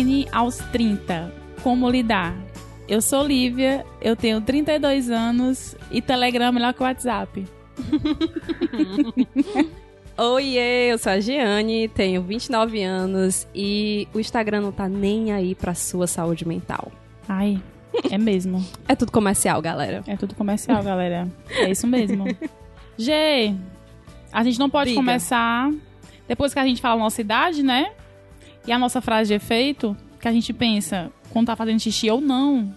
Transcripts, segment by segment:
Online aos 30. Como lidar? Eu sou Lívia, eu tenho 32 anos e Telegram é melhor que o WhatsApp. Oiê, eu sou a Giane, tenho 29 anos e o Instagram não tá nem aí pra sua saúde mental. Ai, é mesmo. É tudo comercial, galera. É tudo comercial, galera. É isso mesmo. G, a gente não pode Diga. começar depois que a gente fala a nossa idade, né? E a nossa frase de efeito, que a gente pensa quando tá fazendo xixi ou não.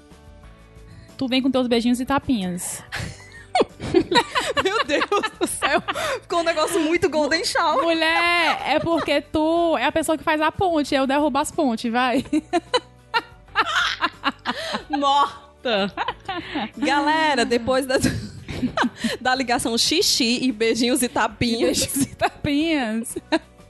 Tu vem com teus beijinhos e tapinhas. Meu Deus do céu, ficou um negócio muito Golden Shower. Mulher, é porque tu é a pessoa que faz a ponte, eu derrubo as pontes, vai. Morta. Galera, depois da, da ligação xixi e beijinhos e tapinhas, Beijinhos e tapinhas.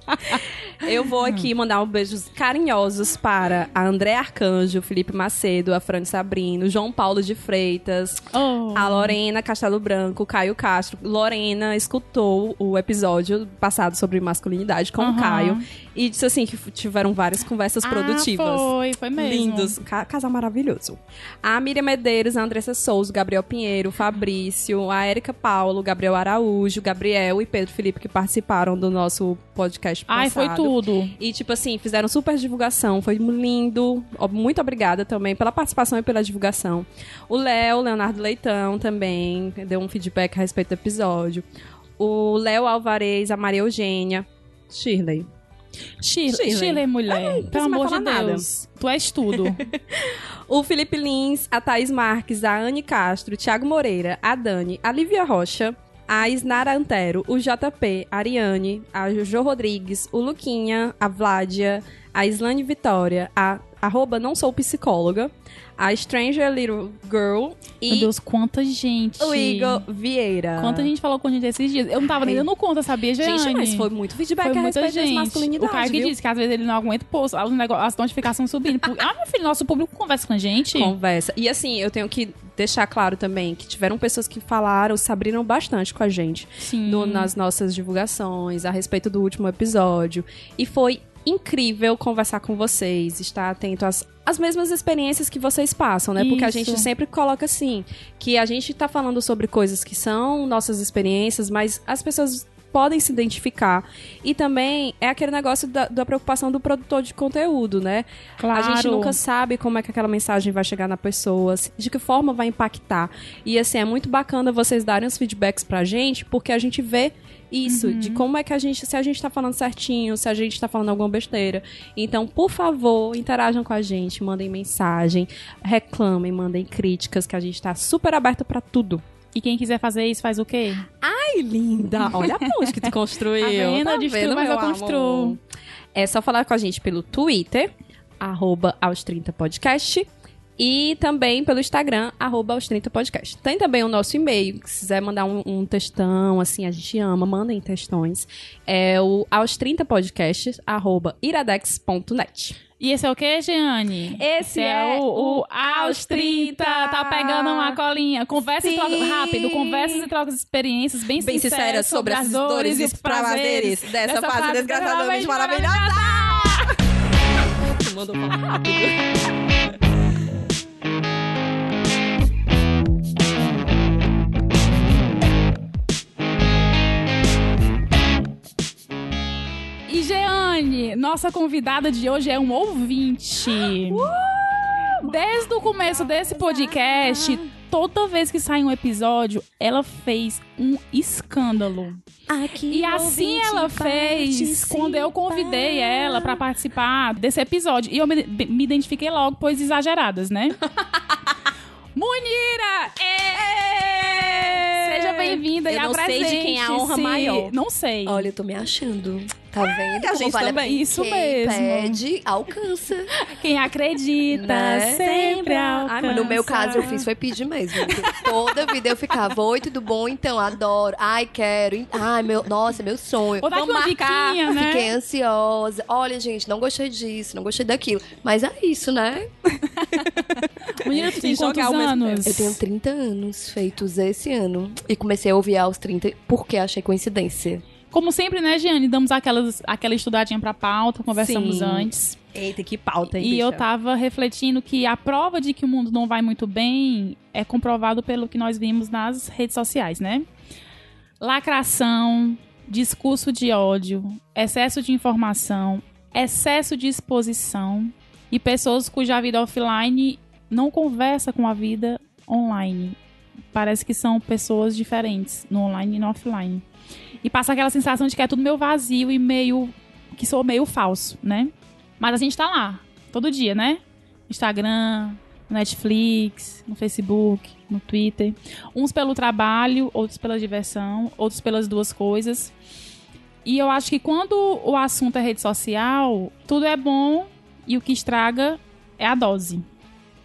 eu vou aqui mandar um beijos carinhosos para a André Arcanjo, Felipe Macedo, a Fran Sabrino, João Paulo de Freitas, Oh. A Lorena Castelo Branco, Caio Castro. Lorena escutou o episódio passado sobre masculinidade com o Aham. Caio e disse assim que tiveram várias conversas produtivas. Ah, foi, foi mesmo. Lindos, Ca- casal maravilhoso. A Miriam Medeiros, a Andressa Souza, o Gabriel Pinheiro, o Fabrício, a Érica Paulo, o Gabriel Araújo, o Gabriel e Pedro Felipe que participaram do nosso podcast Ai, foi passado. Tudo. E, tipo assim, fizeram super divulgação. Foi lindo. Muito obrigada também pela participação e pela divulgação. O Léo, Leonardo Leitão também, deu um feedback a respeito do episódio. O Léo Alvarez, a Maria Eugênia. Shirley. Shirley, Shirley. Shirley mulher. Pelo amor de falar nada. Deus. Tu és tudo. O Felipe Lins, a Thaís Marques, a Anne Castro, o Thiago Moreira, a Dani, a Lívia Rocha, a Isnara Antero, o JP, a Ariane, a Jojo Rodrigues, o Luquinha, a Vládia, a Islane Vitória, a arroba não sou psicóloga, a Stranger Little Girl Meu e Deus, quanta gente. o Igor Vieira. Quanta gente falou com a gente esses dias. Eu não tava nem dando conta, sabia, Jeane? Gente, mas foi muito feedback Foi a muita respeito gente. O masculinidades, Caio que disse que às vezes ele não aguenta, pô, nego- as notificações subindo. Ah, meu filho, nosso público conversa com a gente. Conversa. E assim, eu tenho que deixar claro também que tiveram pessoas que falaram, se abriram bastante com a gente. Sim. no- nas nossas divulgações a respeito do último episódio. E foi incrível conversar com vocês, estar atento às, às mesmas experiências que vocês passam, né? Porque a Isso. gente sempre coloca assim, que a gente tá falando sobre coisas que são nossas experiências, mas as pessoas podem se identificar. E também é aquele negócio da, da preocupação do produtor de conteúdo, né? Claro. A gente nunca sabe como é que aquela mensagem vai chegar na pessoa, de que forma vai impactar. E assim, é muito bacana vocês darem os feedbacks pra gente, porque a gente vê isso, de como é que a gente, se a gente tá falando certinho, se a gente tá falando alguma besteira. Então, por favor, interajam com a gente, mandem mensagem, reclamem, mandem críticas, que a gente tá super aberto pra tudo. E quem quiser fazer isso, faz o quê? Ai, linda! Olha a ponte que tu construiu. Tá vendo? Eu destruo, mas eu construo. amor? É só falar com a gente pelo Twitter, arroba aos 30 podcast. E também pelo Instagram, arroba aos 30 podcast. Tem também o nosso e-mail, que se quiser mandar um, um textão, assim, a gente ama, mandem textões. É o aos 30 podcasts, arroba iradex.net. E esse é o quê, Jeane? Esse é o, o o Aos 30. Tá pegando uma colinha. Conversa e troca. Rápido, conversas e trocas de experiências bem, Bem sinceras sinceras sobre as dores e os prazeres dessa fase desgraçadamente maravilhosa! Tu mandou falar rápido. Nossa convidada de hoje é um ouvinte. Desde o começo desse podcast, toda vez que sai um episódio, ela fez um escândalo. Aqui E assim ela fez quando eu convidei ela pra participar desse episódio. E eu me, me identifiquei logo, pois exageradas, né? Munira! Ê! Seja bem-vinda Eu e não sei de quem é a honra maior. Não sei. Olha, eu tô me achando. Tá vendo? a como gente vale também. Isso Quem mesmo. pede, alcança. Quem acredita Né? sempre Ai, alcança. mas No meu caso, eu fiz foi pedir mesmo. Toda vida eu ficava, oi, tudo bom? Então, adoro. Ai, quero. Ai, meu, nossa, meu sonho. Aqui Vamos uma marcar. diquinha, né? Fiquei ansiosa. Olha, gente, não gostei disso, não gostei daquilo. Mas é isso, né? Munira, tu tem quantos anos? Eu tenho 30 anos feitos esse ano. E comecei a ouvir aos 30 porque achei coincidência. Como sempre, né, Giane? Damos aquelas, aquela estudadinha pra pauta, conversamos Sim. antes. Eita, que pauta, hein, E eu bicha? tava refletindo que a prova de que o mundo não vai muito bem é comprovado pelo que nós vimos nas redes sociais, né? Lacração, discurso de ódio, excesso de informação, excesso de exposição e pessoas cuja vida offline não conversa com a vida online. Parece que são pessoas diferentes no online e no offline. E passa aquela sensação de que é tudo meio vazio e meio que sou meio falso, né? Mas a gente tá lá, todo dia, né? Instagram, no Netflix, no Facebook, no Twitter. Uns pelo trabalho, outros pela diversão, outros pelas duas coisas. E eu acho que quando o assunto é rede social, tudo é bom e o que estraga é a dose.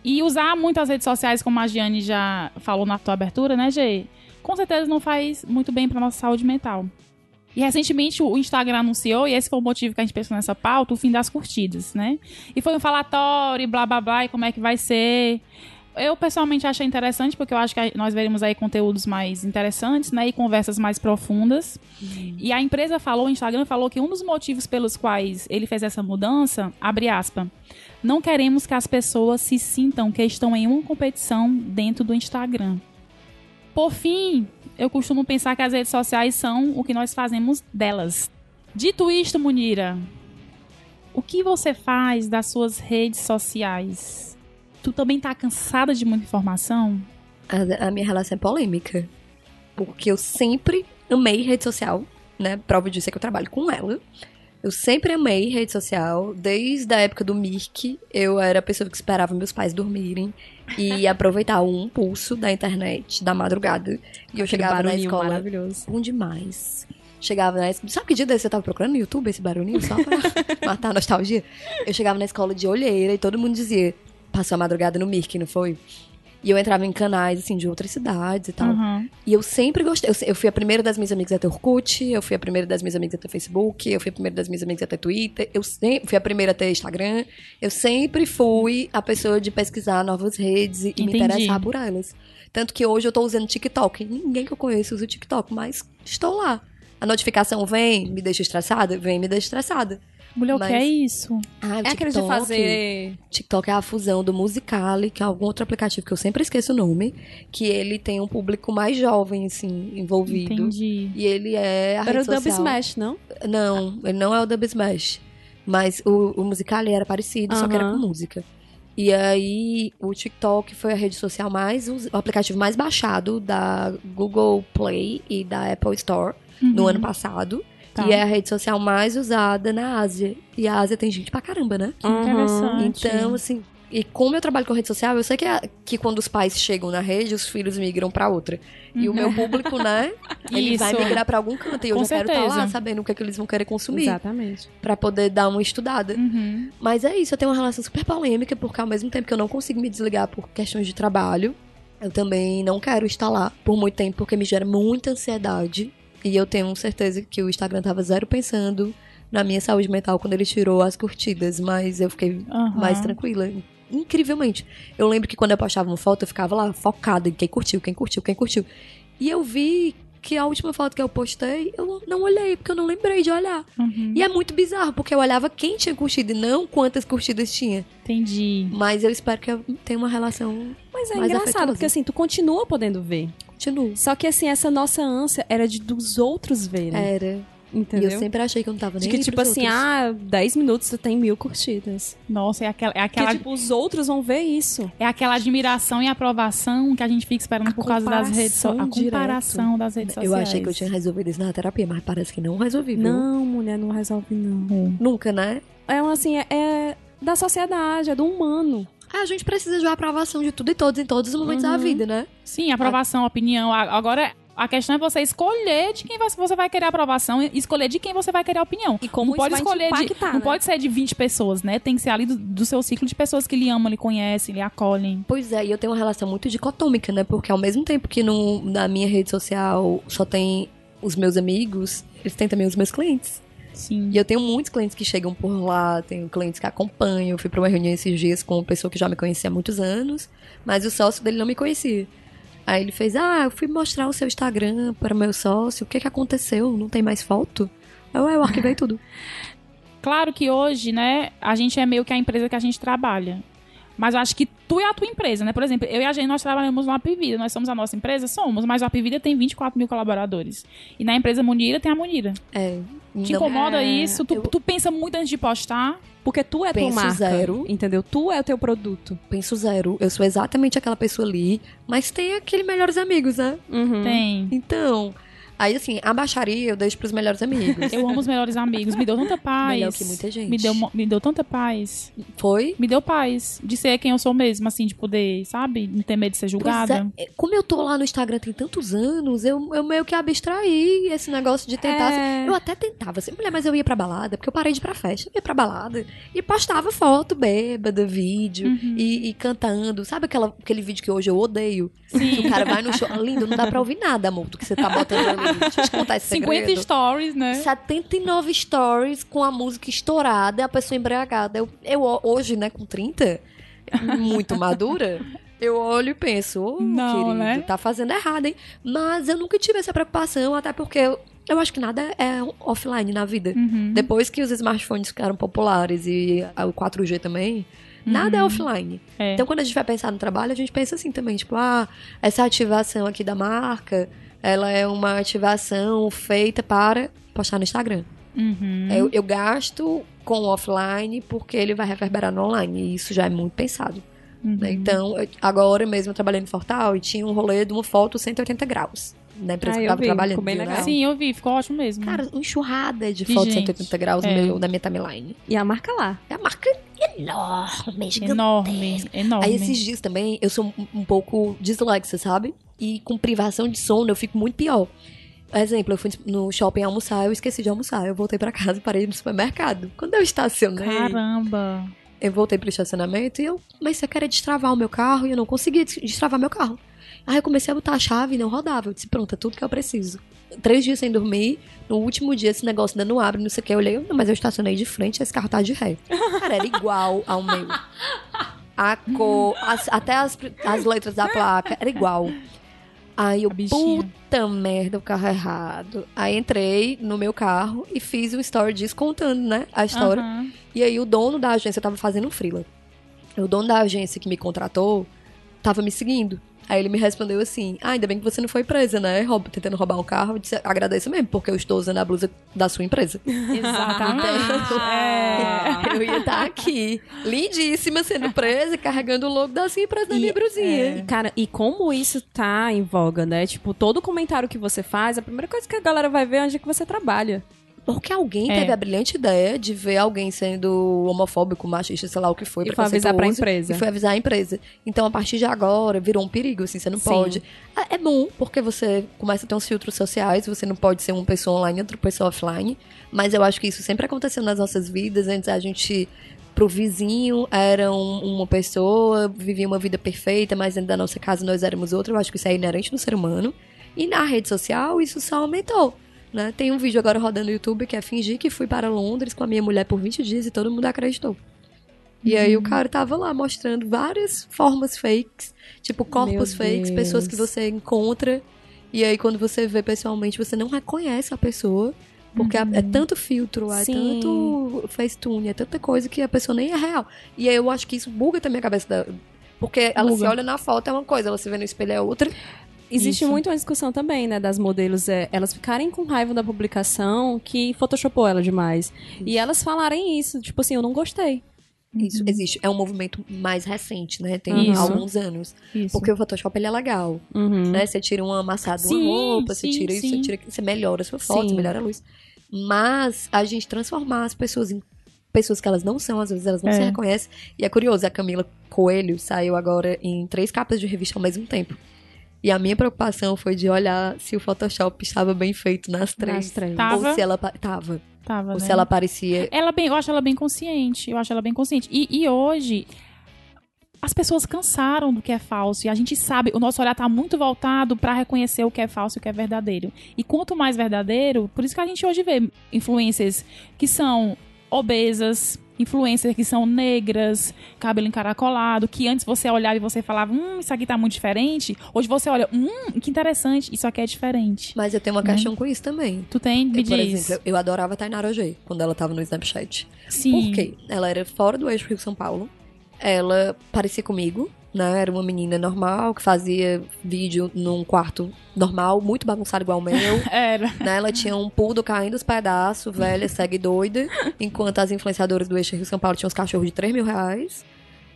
E usar muito as redes sociais, como a Giane já falou na tua abertura, né, Gê? Com certeza não faz muito bem pra nossa saúde mental. E recentemente o Instagram anunciou, e esse foi o motivo que a gente pensou nessa pauta, o fim das curtidas, né? E foi um falatório, blá blá blá, e como é que vai ser. Eu pessoalmente achei interessante, porque eu acho que nós veremos aí conteúdos mais interessantes, né? E conversas mais profundas. E a empresa falou, o Instagram falou que um dos motivos pelos quais ele fez essa mudança, abre aspas, não queremos que as pessoas se sintam que estão em uma competição dentro do Instagram. Por fim, eu costumo pensar que as redes sociais são o que nós fazemos delas. Dito isto, Munira, o que você faz das suas redes sociais? Tu também tá cansada de muita informação? A, a minha relação é polêmica. Porque eu sempre amei rede social, né? Prova disso é que eu trabalho com ela. Eu sempre amei rede social. Desde a época do Mirk, eu era a pessoa que esperava meus pais dormirem e aproveitar o impulso da internet, da madrugada. E eu Aquele chegava na escola. maravilhoso. Bom demais. Chegava na escola. Sabe que dia desse você tava procurando no YouTube esse barulhinho só pra matar a nostalgia? Eu chegava na escola de olheira e todo mundo dizia: passou a madrugada no Mirk, não foi? E eu entrava em canais, assim, de outras cidades e tal. Uhum. E eu sempre gostei. Eu, eu fui a primeira das minhas amigas a ter Orkut, eu fui a primeira das minhas amigas a ter Facebook, eu fui a primeira das minhas amigas a ter Twitter, eu sempre fui a primeira a ter Instagram. Eu sempre fui a pessoa de pesquisar novas redes e, e me Entendi. interessar por elas. Tanto que hoje eu tô usando TikTok. Ninguém que eu conheço usa o TikTok, mas estou lá. A notificação vem, me deixa estressada? Vem, me deixa estressada. Mulher, o Mas- que é isso? Ah, o É aquele de TikTok- fazer... TikTok é a fusão do Musicali, que é algum outro aplicativo que eu sempre esqueço o nome, que ele tem um público mais jovem, assim, envolvido. Entendi. E ele é a Era o Dub. Smash, não? Não, ele não é o Dub Smash. Mas o, o Musicali era parecido, só que era com música. E aí, o TikTok foi a rede social mais, o aplicativo mais baixado da Google Play e da Apple Store no Uhum. ano passado. Tá. E é a rede social mais usada na Ásia. E a Ásia tem gente pra caramba, né? Interessante. Então, assim, e como eu trabalho com rede social, eu sei que, que quando os pais chegam na rede, os filhos migram pra outra. E o meu público, né? Ele vai Isso. migrar pra algum canto. E eu Com já quero estar lá certeza. sabendo o que, é que eles vão querer consumir. Exatamente. Pra poder dar uma estudada. Uhum. Mas é isso, eu tenho uma relação super polêmica, porque ao mesmo tempo que eu não consigo me desligar por questões de trabalho, eu também não quero estar lá por muito tempo, porque me gera muita ansiedade. E eu tenho certeza que o Instagram tava zero pensando na minha saúde mental quando ele tirou as curtidas, mas eu fiquei Aham. mais tranquila. Incrivelmente. Eu lembro que quando eu postava uma foto, eu ficava lá focada em quem curtiu, quem curtiu, quem curtiu. E eu vi que a última foto que eu postei, eu não olhei, porque eu não lembrei de olhar. Uhum. E é muito bizarro, porque eu olhava quem tinha curtido e não quantas curtidas tinha. Entendi. Mas eu espero que eu tenha uma relação. Mas é engraçado, porque assim, tu continua podendo ver. Continue. Só que assim, essa nossa ânsia era de dos outros verem. Era. Entendeu? E eu sempre achei que eu não tava nem De que, tipo assim, outros. ah, 10 minutos tu tem mil curtidas. Nossa, é aquela, é Que, aquela, tipo, os outros vão ver isso. é aquela admiração e aprovação que a gente fica esperando A por causa das redes sociais. A comparação comparação das redes Eu sociais. achei que eu tinha resolvido isso na terapia, mas parece que não resolvi, viu? Não, mulher, não resolve, não. Nunca, né? É um, assim, é, é da sociedade, é do humano. Ah, a gente precisa de uma aprovação de tudo e todos em todos os momentos da Uhum. vida, né? Sim, aprovação, opinião. Agora, a questão é você escolher de quem você vai querer aprovação e escolher de quem você vai querer opinião. E como não pode escolher de, Não né? pode ser de 20 pessoas, né? Tem que ser ali do, do seu ciclo de pessoas que lhe amam, lhe conhecem, lhe acolhem. Pois é, e eu tenho uma relação muito dicotômica, né? Porque ao mesmo tempo que no, na minha rede social só tem os meus amigos, eles têm também os meus clientes. Sim. E eu tenho muitos clientes que chegam por lá, tenho clientes que acompanham. Eu fui pra uma reunião esses dias com uma pessoa que já me conhecia há muitos anos, mas o sócio dele não me conhecia. Aí ele fez, ah, eu fui mostrar o seu Instagram para meu sócio, o que que aconteceu? Não tem mais foto? Eu, eu arquivei tudo. Claro que hoje, né, a gente é meio que a empresa que a gente trabalha. Mas eu acho que tu é a tua empresa, né? Por exemplo, eu e a gente, nós trabalhamos no Apivida. Nós somos a nossa empresa? Somos. Mas o Apivida tem 24 mil colaboradores. E na empresa Munira tem a Munira. É. Te não- incomoda é, isso? Tu, eu- tu pensa muito antes de postar? Porque tu é tua Penso marca, zero. entendeu? Tu é o teu produto. Penso zero. Eu sou exatamente aquela pessoa ali, mas tem aquele melhores amigos, né? Uhum. Tem. Então, aí assim, a baixaria eu deixo pros melhores amigos. Eu amo os melhores amigos. Me deu tanta paz. Melhor que muita gente. Me deu, me deu tanta paz. Foi? Me deu paz de ser quem eu sou mesmo, assim, de poder, sabe? Não ter medo de ser Pois julgada. é, como eu tô lá no Instagram tem tantos anos, eu, eu meio que abstraí esse negócio de tentar. É. Eu até tentava, assim, mulher, mas eu ia pra balada, porque eu parei de ir pra festa, eu ia pra balada. E postava foto bêbada, vídeo, Uhum. e, e cantando. Sabe aquela, aquele vídeo que hoje eu odeio? Sim. Que o cara vai no show. Lindo, não dá pra ouvir nada, amor, do que você tá botando ali. Deixa eu te contar esse 50 segredo. stories, né? 79 stories com a música estourada, a pessoa embriagada. Eu, eu hoje, né, com 30, muito madura, eu olho e penso, ô, Não, querido, né? tá fazendo errado, hein? Mas eu nunca tive essa preocupação, até porque eu, eu acho que nada é offline na vida. Uhum. Depois que os smartphones ficaram populares e o 4G também, nada é offline. É. Então, quando a gente vai pensar no trabalho, a gente pensa assim também, tipo, ah, essa ativação aqui da marca, ela é uma ativação feita para postar no Instagram. Uhum. Eu, eu gasto com o offline porque ele vai reverberar no online, e isso já é muito pensado. Uhum. Então, agora mesmo eu trabalhei no Fortal e tinha um rolê de uma foto 180 graus. Na empresa Ah, que eu tava vi, trabalhando. ficou bem viu, né? legal. Sim, eu vi, ficou ótimo mesmo. Cara, uma enxurrada de De fotos gente. 180 graus no É. meu, na minha timeline. E a marca lá. É a marca enorme, gigante. enorme, enorme. Aí esses dias também eu sou um, um pouco dislexa, sabe? E com privação de sono eu fico muito pior. Exemplo, eu fui no shopping almoçar, eu esqueci de almoçar. Eu voltei pra casa e parei no supermercado. Quando eu estacionei, Caramba. eu voltei pro estacionamento e eu comecei a querer destravar o meu carro e eu não conseguia des- destravar meu carro. Aí eu comecei a botar a chave e não rodava. Eu disse, pronto, é tudo que eu preciso. Três dias sem dormir, no último dia esse negócio ainda não abre, não sei o que. Eu olhei, não, mas eu estacionei de frente, esse carro tá de ré. Cara, era igual ao meu. A cor, as- até as, as letras da placa, era igual. Aí eu, puta merda, o carro é errado. Aí entrei no meu carro e fiz um story disso contando, né, a história. Aham. E aí o dono da agência tava fazendo um freela. O dono da agência que me contratou tava me seguindo. Aí ele me respondeu assim: Ah, ainda bem que você não foi presa, né? Roub- tentando roubar um carro. Eu disse, agradeço mesmo, porque eu estou usando a blusa da sua empresa. Exatamente. é. Eu ia estar aqui, lindíssima, sendo presa, e carregando o logo da sua empresa na minha brusinha. E, Cara, e como isso tá em voga, né? Tipo, todo comentário que você faz, a primeira coisa que a galera vai ver é onde é que você trabalha. Porque alguém É. teve a brilhante ideia de ver alguém sendo homofóbico, machista, sei lá o que foi. E foi avisar pra empresa. E foi avisar a empresa. Então, a partir de agora, virou um perigo, assim, você não Sim. pode. É, é bom, porque você começa a ter uns filtros sociais, você não pode ser uma pessoa online e outra pessoa offline. Mas eu acho que isso sempre aconteceu nas nossas vidas. Antes a gente. Pro vizinho era um- uma pessoa, vivia uma vida perfeita, mas dentro da nossa casa nós éramos outra. Eu acho que isso é inerente do ser humano. E na rede social, isso só aumentou. Né? Tem um vídeo agora rodando no YouTube que é fingir que fui para Londres com a minha mulher por 20 dias e todo mundo acreditou. E aí o cara tava lá mostrando várias formas fakes, tipo corpos fakes, pessoas que você encontra. E aí quando você vê pessoalmente, você não reconhece a pessoa. Porque é- é tanto filtro, é Sim. tanto facetune, é tanta coisa que a pessoa nem é real. E aí eu acho que isso buga também a cabeça da. Porque ela se Buga. olha na foto é uma coisa, ela se vê no espelho é outra. Existe Isso. muito uma discussão também, né, das modelos, é, elas ficarem com raiva da publicação que photoshopou ela demais. E elas falarem isso, tipo assim, eu não gostei. Isso existe. É um movimento mais recente, né? Tem Isso. alguns anos. Isso. Porque o Photoshop ele é legal. Uhum. né? Você tira uma amassada de Sim, uma roupa, você sim, tira isso, sim. você tira você melhora a sua foto, Sim. você melhora a luz. Mas a gente transformar as pessoas em pessoas que elas não são, às vezes elas não É. se reconhecem. E é curioso, a Camila Coelho saiu agora em três capas de revista ao mesmo tempo. E a minha preocupação foi de olhar se o Photoshop estava bem feito nas três. Nas três. Tá. Ou Tava? se ela tava. Tava, Ou né? se ela parecia. Ela bem, eu acho ela bem consciente. Eu acho ela bem consciente. E, e hoje as pessoas cansaram do que é falso e a gente sabe, o nosso olhar tá muito voltado pra reconhecer o que é falso e o que é verdadeiro. E quanto mais verdadeiro, por isso que a gente hoje vê influências que são obesas, influencers que são negras, cabelo encaracolado, que antes você olhava e você falava, hum, isso aqui tá muito diferente. Hoje você olha, hum, que interessante, isso aqui é diferente. Mas eu tenho uma questão com isso também. Tu tem, me Eu, por diz. exemplo, eu adorava a Tainara Ojê, quando ela tava no Snapchat. Sim. Por quê? Ela era fora do eixo Rio-São Paulo. Ela parecia comigo, né? Era uma menina normal, que fazia vídeo num quarto normal, muito bagunçado igual o meu. Era. né? Ela tinha um pudo caindo os pedaços, velha, segue doida. Enquanto as influenciadoras do eixo Rio-São Paulo tinham os cachorros de 3 mil reais.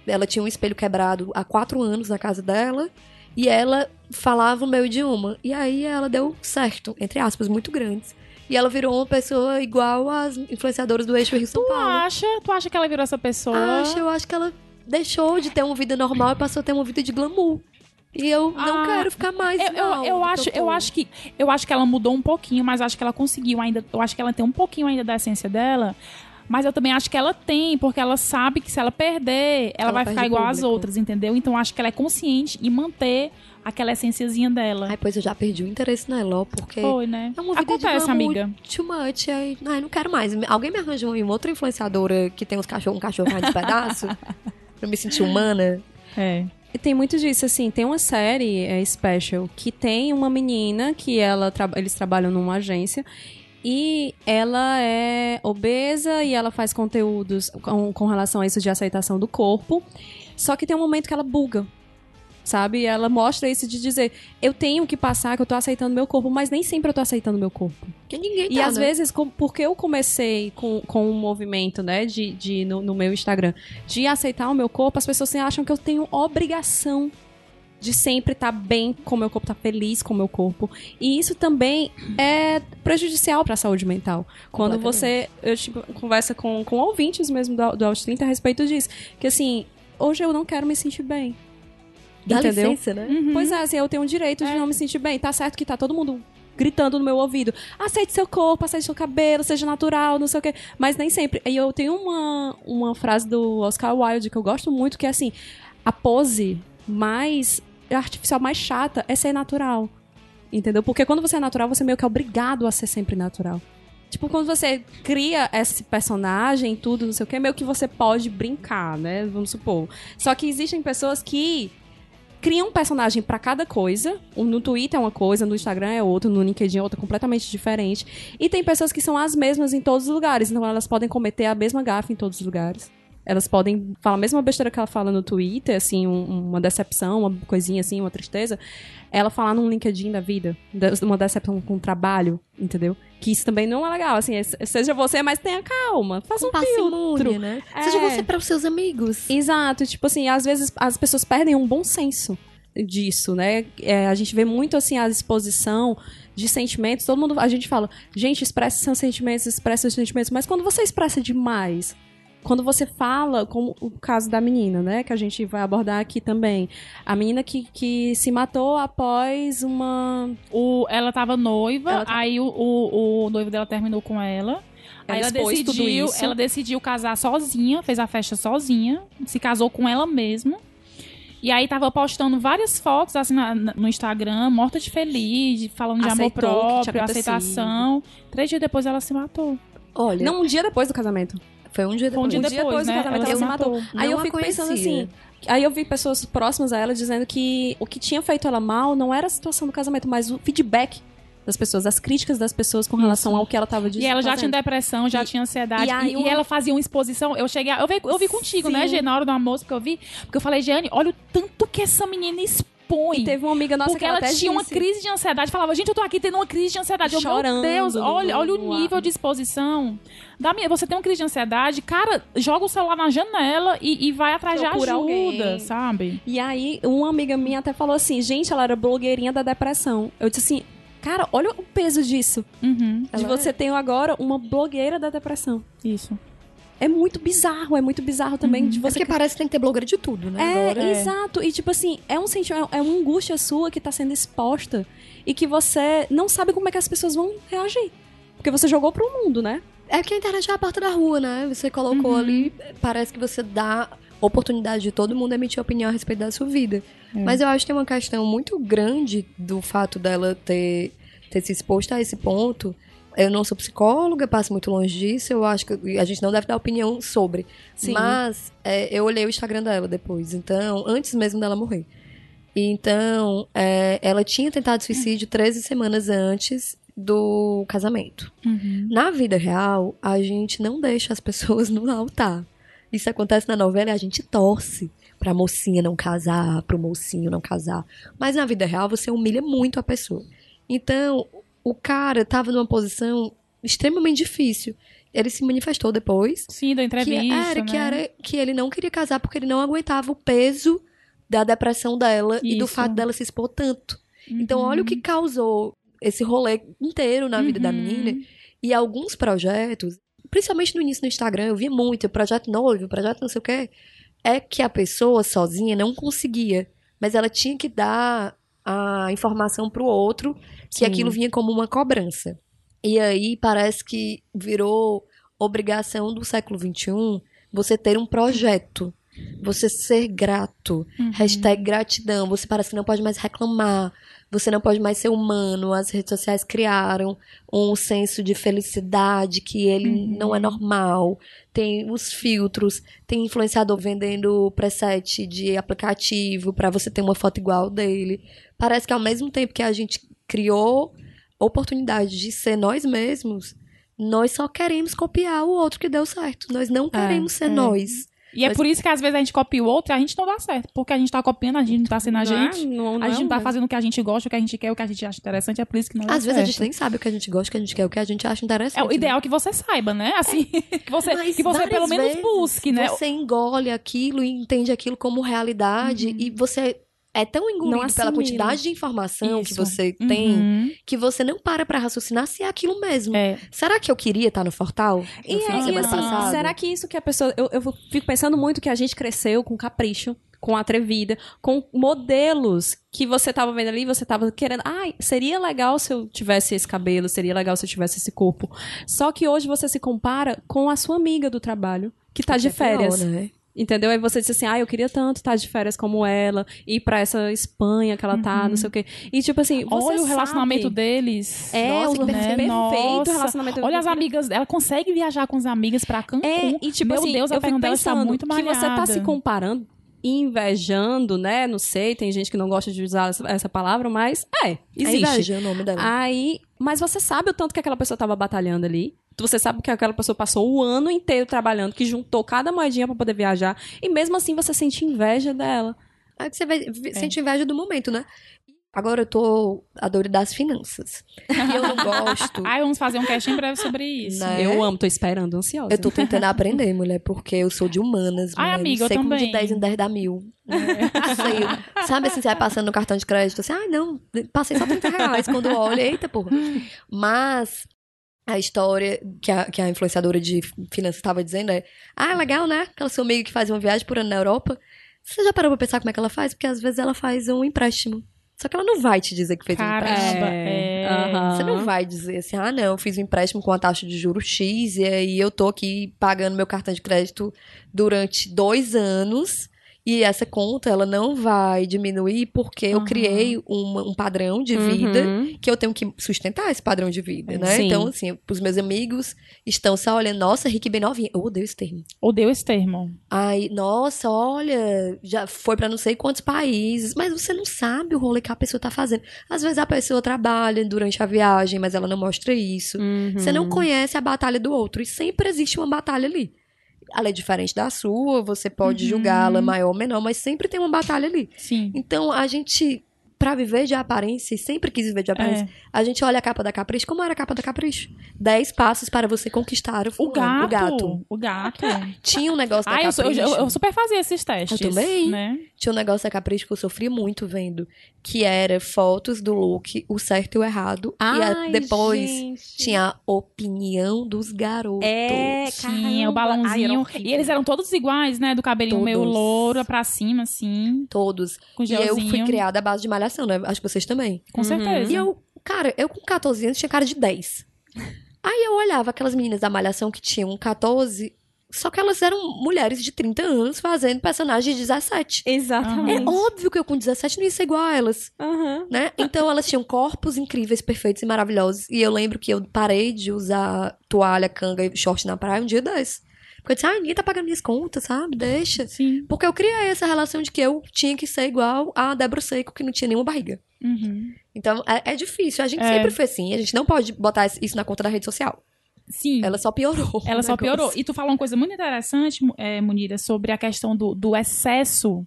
Ela tinha um espelho quebrado há quatro anos na casa dela. E ela falava o meu idioma. E aí ela deu certo, entre aspas, muito grandes. E ela virou uma pessoa igual às influenciadoras do eixo Rio-São Tu Paulo. acha? Tu acha que ela virou essa pessoa? Acho, eu acho que ela deixou de ter uma vida normal e passou a ter uma vida de glamour. E eu não Ah, quero ficar mais Eu, eu, mal eu que acho, eu acho que eu acho que ela mudou um pouquinho, mas acho que ela conseguiu ainda. Eu acho que ela tem um pouquinho ainda da essência dela. Mas eu também acho que ela tem, porque ela sabe que se ela perder, ela, Ela vai ficar igual às outras, entendeu? Então acho que ela é consciente em manter aquela essênciazinha dela. Ai, pois eu já perdi o interesse nela, ó, porque Foi, né? é uma vida Acontece, amiga. too much. Ai, ai, não quero mais. Alguém me arranja uma, outra influenciadora que tem uns cachorros, um cachorro caindo de pedaço? pra me sentir humana. É. E tem muito disso, assim, tem uma série é, special que tem uma menina que ela tra- eles trabalham numa agência e ela é obesa e ela faz conteúdos com, com relação a isso de aceitação do corpo. Só que tem um momento que ela buga. Sabe? E ela mostra isso de dizer, eu tenho que passar que eu tô aceitando meu corpo, mas nem sempre eu tô aceitando meu corpo. Que ninguém tá, E às né? vezes, com- porque eu comecei com, com um movimento, né, de, de no, no meu Instagram, de aceitar o meu corpo, as pessoas sempre acham que eu tenho obrigação de sempre estar bem com o meu corpo, estar feliz com o meu corpo. E isso também é prejudicial para a saúde mental. Quando você. Eu tipo, conversa com, com ouvintes mesmo do, do Out 30 a respeito disso. Que assim, hoje eu não quero me sentir bem. Dá entendeu? licença, né? Uhum. Pois é, assim, eu tenho o direito de não me sentir bem. Tá certo que tá todo mundo gritando no meu ouvido. Aceite seu corpo, aceite seu cabelo, seja natural, não sei o quê. Mas nem sempre. E eu tenho uma, uma frase do Oscar Wilde que eu gosto muito, que é assim: a pose mais artificial, mais chata é ser natural. Entendeu? Porque quando você é natural, você meio que é obrigado a ser sempre natural. Tipo, quando você cria esse personagem, tudo, não sei o que, meio que você pode brincar, né? Vamos supor. Só que existem pessoas que criam um personagem pra cada coisa. No Twitter é uma coisa, no Instagram é outra, no LinkedIn é outra, completamente diferente. E tem pessoas que são as mesmas em todos os lugares, então elas podem cometer a mesma gafa em todos os lugares. Elas podem falar a mesma besteira que ela fala no Twitter, assim, um- uma decepção, uma coisinha assim, uma tristeza. Ela falar num LinkedIn da vida, de- uma decepção com o trabalho, entendeu? Que isso também não é legal, assim, é- seja você, mas tenha calma, faça um filtro. Parcimônia, né? É. Seja você para os seus amigos. Exato, tipo assim, às vezes as pessoas perdem um bom senso disso, né? É, a gente vê muito assim a exposição de sentimentos, todo mundo, a gente fala, gente, expressa seus sentimentos, expressa seus sentimentos, mas quando você expressa demais, quando você fala, como o caso da menina, né, que a gente vai abordar aqui também, a menina que, que se matou após uma O, ela tava noiva, Ela tava- aí o, o, o noivo dela terminou com ela. Ela aí ela tudo decidiu, ela decidiu casar sozinha, fez a festa sozinha, se casou com ela mesma. E aí tava postando várias fotos assim na- no Instagram, morta de feliz, de- falando de amor Aceitou que tinha próprio, aceitação. Três dias depois ela se matou. Olha, não um dia depois do casamento. Foi um dia Foi um depois. dia Um dia depois, depois do né? casamento Ela ela se matou. matou. Aí Não eu a fico pensando conhecia. assim. Aí eu vi pessoas próximas a ela dizendo que o que tinha feito ela mal não era a situação do casamento, mas o feedback das pessoas, as críticas das pessoas com relação ao que ela tava dizendo. E ela já tinha depressão, já E- tinha ansiedade. e E, aí e ela fazia uma exposição. Eu cheguei. a- Eu vi, eu vi contigo, Sim. né, Gê, na hora do almoço, porque eu vi. Porque eu falei, Jane, olha o tanto que essa menina expõe. E teve uma amiga nossa porque que ela, ela até tinha uma disse. crise de ansiedade. Falava, gente, eu tô aqui tendo uma crise de ansiedade. Eu, Chorando meu Deus, olha, olha o nível de exposição. Da minha, você tem uma crise de ansiedade, cara, joga o celular na janela e, e vai atrás de Procura ajuda, alguém. sabe? E aí, uma amiga minha até falou assim: gente, ela era blogueirinha da depressão. Eu disse assim. Cara, olha o peso disso. Uhum, De Ela você ter agora uma blogueira da depressão. isso. É muito bizarro, é muito bizarro também de É você porque parece que tem que ter blogueira de tudo, né? É, Agora. exato. E tipo assim, é um sentimento, é uma angústia sua que tá sendo exposta e que você não sabe como é que as pessoas vão reagir. Porque você jogou pro mundo, né? É porque a internet é a porta da rua, né? Você colocou Uhum. ali, parece que você dá oportunidade de todo mundo emitir opinião a respeito da sua vida. Mas eu acho que tem uma questão muito grande do fato dela ter, ter se exposto a esse ponto, eu não sou psicóloga, passo muito longe disso, eu acho que a gente não deve dar opinião sobre. Sim. Mas é, eu olhei o Instagram dela depois, então, antes mesmo dela morrer. Então, é, ela tinha tentado suicídio 13 semanas antes do casamento. Uhum. Na vida real, a gente não deixa as pessoas no altar. Isso acontece na novela e a gente torce pra mocinha não casar, pro mocinho não casar. Mas na vida real, você humilha muito a pessoa. Então, o cara tava numa posição extremamente difícil. Ele se manifestou depois Sim, da que entrevista. era, que né? era que ele não queria casar porque ele não aguentava o peso da depressão dela e do Isso. fato dela se expor tanto. Então, Uhum. olha o que causou esse rolê inteiro na vida da Uhum. menina. E alguns projetos, principalmente no início no Instagram, eu via muito, projeto noivo, projeto não sei o quê, é que a pessoa sozinha não conseguia, mas ela tinha que dar a informação pro outro que Sim. aquilo vinha como uma cobrança. E aí parece que virou obrigação do século XXI você ter um projeto, você ser grato, Uhum. Hashtag gratidão. Você parece que não pode mais reclamar. Você não pode mais ser humano. As redes sociais criaram um senso de felicidade que ele Uhum. não é normal. Tem os filtros. Tem influenciador vendendo preset de aplicativo pra você ter uma foto igual dele. Parece que ao mesmo tempo que a gente criou oportunidade de ser nós mesmos, nós só queremos copiar o outro que deu certo. Nós não queremos ser é. nós. E é Mas- por isso que às vezes a gente copia o outro e a gente não dá certo. Porque a gente tá copiando, a gente não tá sendo a é- gente. não- não a é gente não tá um- fazendo o que a gente gosta, o que a gente quer, o que a gente acha interessante. É por isso que não dá Às vezes a certo. gente nem sabe o que a gente gosta, o que a gente quer, o que a gente acha interessante. É o né? ideal que você saiba, né? Assim, que você, Mas que você pelo menos busque, né? Você engole aquilo e entende aquilo como realidade Uhum. e você é tão engolido pela quantidade de informação que Isso. você tem Uhum. que você não para pra raciocinar se é aquilo mesmo. É. Será que eu queria estar no Fortal? E no aí, semana assim, será que isso que a pessoa. Eu, eu fico pensando muito que a gente cresceu com capricho, com atrevida, com modelos que você tava vendo ali, você tava querendo. Ai, seria legal se eu tivesse esse cabelo, seria legal se eu tivesse esse corpo. Só que hoje você se compara com a sua amiga do trabalho, que tá de É pior, férias. né? Entendeu? Aí você diz assim, ah, eu queria tanto estar de férias como ela, ir pra essa Espanha que ela tá, não sei o quê. E tipo assim, você Olha o relacionamento sabe... deles. É, Nossa, o que perfeito perfeito. Nossa. relacionamento. Olha as amigas, ela consegue viajar com as amigas pra Cancún. É, e tipo Meu assim, Deus, a eu fico dela está pensando muito que você tá malhada. se comparando invejando, né? Não sei, tem gente que não gosta de usar essa, palavra, mas é, É existe. inveja o nome dela. Aí, mas você sabe o tanto que aquela pessoa tava batalhando ali. Você sabe que aquela pessoa passou o ano inteiro trabalhando, que juntou cada moedinha pra poder viajar, e mesmo assim você sente inveja dela. É que você vai, vi- sente inveja do momento, né? Agora eu tô a dor das finanças. E eu não gosto. Ai, vamos fazer um cast em breve sobre isso. Né? Eu amo, tô esperando, ansiosa. Eu tô tentando aprender, mulher, porque eu sou de humanas. Ai, mulher. amiga, não eu sei como também. de 10 em 10 dá mil. Eu- Sabe assim, você vai passando no cartão de crédito, assim, ai, não, passei só 30 reais. Quando olha, eita, porra. Mas a história que a, que a influenciadora de finanças estava dizendo é: ah, legal, né? Aquela sua amiga que faz uma viagem por ano na Europa. Você já parou pra pensar como é que ela faz? Porque às vezes ela faz um empréstimo. Só que ela não vai te dizer que fez um empréstimo. Caramba, é. aham. Você não vai dizer assim, ah, não, eu fiz um empréstimo com a taxa de juros X e aí eu tô aqui pagando meu cartão de crédito durante dois anos e essa conta, ela não vai diminuir porque eu Aham. criei uma- um padrão de vida Uhum. que eu tenho que sustentar esse padrão de vida, né? Sim. Então, assim, os meus amigos estão só olhando, nossa, Rick bem novinha. Eu odeio esse termo. Odeio esse termo. Ai, nossa, olha, já foi pra não sei quantos países, mas você não sabe o rolê que a pessoa tá fazendo. Às vezes a pessoa trabalha durante a viagem, mas ela não mostra isso. Uhum. Você não conhece a batalha do outro e sempre existe uma batalha ali. Ela é diferente da sua, você pode Uhum. julgá-la maior ou menor, mas sempre tem uma batalha ali. Sim. Então a gente, pra viver de aparência, e sempre quis viver de aparência, É. a gente olha a capa da Capricho, como era a capa da Capricho? Dez passos para você conquistar o, O fulano, gato. O gato. Tinha um negócio da Ah, eu, sou- eu, Capricho. eu- eu super fazia esses testes. Eu também. Né? Tinha um negócio da Capricho que eu sofria muito vendo, que era fotos do look, o certo e o errado, e a- Ai, depois gente. tinha a opinião dos garotos. É, Tinha o. Ai, balãozinho. horrível. e eles eram todos iguais, né? Do cabelinho meio Todos. louro pra cima, assim. Todos. Com E eu fui criada à base de malhação, né? Acho que vocês também. Com Uhum. certeza. E eu, cara, eu com 14 anos tinha cara de 10. Aí eu olhava aquelas meninas da malhação que tinham 14, Só que elas eram mulheres de 30 anos fazendo personagens de 17. Exatamente. É óbvio que eu com 17 não ia ser igual a elas, Aham. né? Então elas tinham corpos incríveis, perfeitos e maravilhosos. E eu lembro que eu parei de usar toalha, canga e short na praia um dia desse. Porque eu disse, ah, ninguém tá pagando minhas contas, sabe? Deixa. Sim. Porque eu criei essa relação de que eu tinha que ser igual a Débora Seco, que não tinha nenhuma barriga. Uhum. Então, é, é difícil. A gente É. sempre foi assim. A gente não pode botar isso na conta da rede social. Sim. Ela só piorou. Ela o só negócio. piorou. E tu falou uma coisa muito interessante, é, Munira, sobre a questão do, do excesso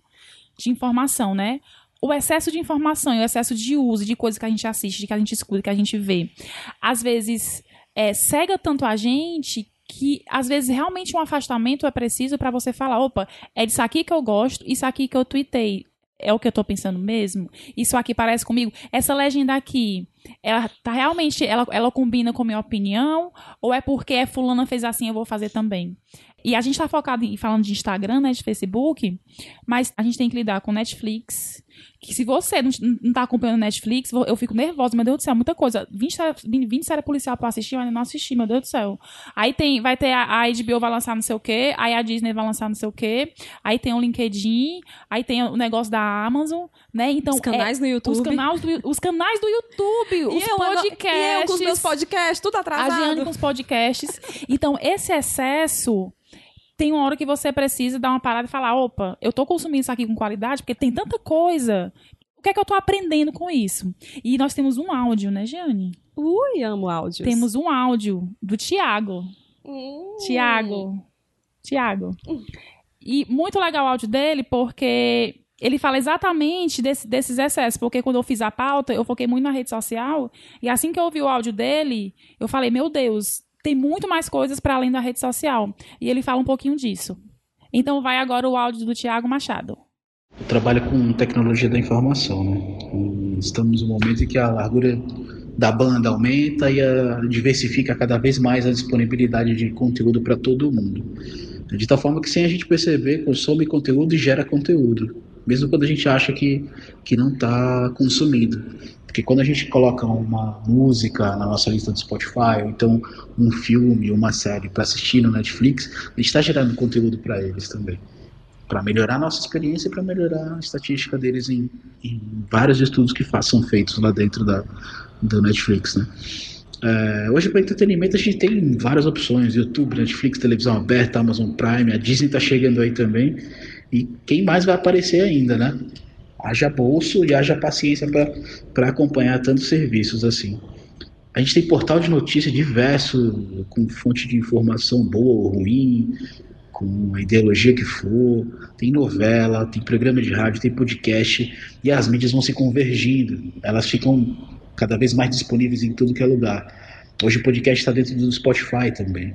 de informação, né? O excesso de informação e o excesso de uso de coisas que a gente assiste, de que a gente escuta, que a gente vê, às vezes é, cega tanto a gente que às vezes realmente um afastamento é preciso para você falar, opa, é disso aqui que eu gosto, isso aqui que eu tuitei. É o que eu tô pensando mesmo? Isso aqui parece comigo? Essa legenda aqui, ela tá realmente, ela, ela combina com a minha opinião? Ou é porque é fulana fez assim, eu vou fazer também? E a gente tá focado em falando de Instagram, né, de Facebook, mas a gente tem que lidar com Netflix. Que se você não, não tá acompanhando Netflix, eu fico nervosa, meu Deus do céu, muita coisa. 20, série- 20 série policial pra assistir, eu ainda não assisti, meu Deus do céu. Aí tem, vai ter a, a HBO vai lançar não sei o quê, aí a Disney vai lançar não sei o quê, aí tem o LinkedIn, aí tem o negócio da Amazon, né? Então, Os canais no é, YouTube. os canais do, os canais do YouTube, os eu podcasts. E eu com os meus podcasts, tudo A Giane atrasado. com os podcasts. Então, esse excesso tem uma hora que você precisa dar uma parada e falar: opa, eu tô consumindo isso aqui com qualidade porque tem tanta coisa. O que é que eu tô aprendendo com isso? E nós temos um áudio, né, Giane? Ui, amo áudios. Temos um áudio do Tiago. Hum. Tiago. Tiago. E muito legal o áudio dele, porque ele fala exatamente desse- desses excessos. Porque quando eu fiz a pauta, eu foquei muito na rede social. E assim que eu ouvi o áudio dele, eu falei: Meu Deus, tem muito mais coisas para além da rede social. E ele fala um pouquinho disso. Então vai agora o áudio do Tiago Machado. Eu trabalho com tecnologia da informação, né? Estamos num momento em que a largura da banda aumenta e a, diversifica cada vez mais a disponibilidade de conteúdo para todo mundo. De tal forma que, sem a gente perceber, consome conteúdo e gera conteúdo, mesmo quando a gente acha que, que não está consumindo. Porque quando a gente coloca uma música na nossa lista do Spotify, ou então um filme, uma série para assistir no Netflix, a gente está gerando conteúdo para eles também para melhorar a nossa experiência e para melhorar a estatística deles em, em vários estudos que fa- são feitos lá dentro da, do Netflix, né? É, hoje para entretenimento a gente tem várias opções, YouTube, Netflix, televisão aberta, Amazon Prime, a Disney está chegando aí também e quem mais vai aparecer ainda, né? Haja bolso e haja paciência para acompanhar tantos serviços assim. A gente tem portal de notícia diverso, com fonte de informação boa ou ruim, com a ideologia que for, tem novela, tem programa de rádio, tem podcast, e as mídias vão se convergindo, elas ficam cada vez mais disponíveis em tudo que é lugar. Hoje o podcast está dentro do Spotify também.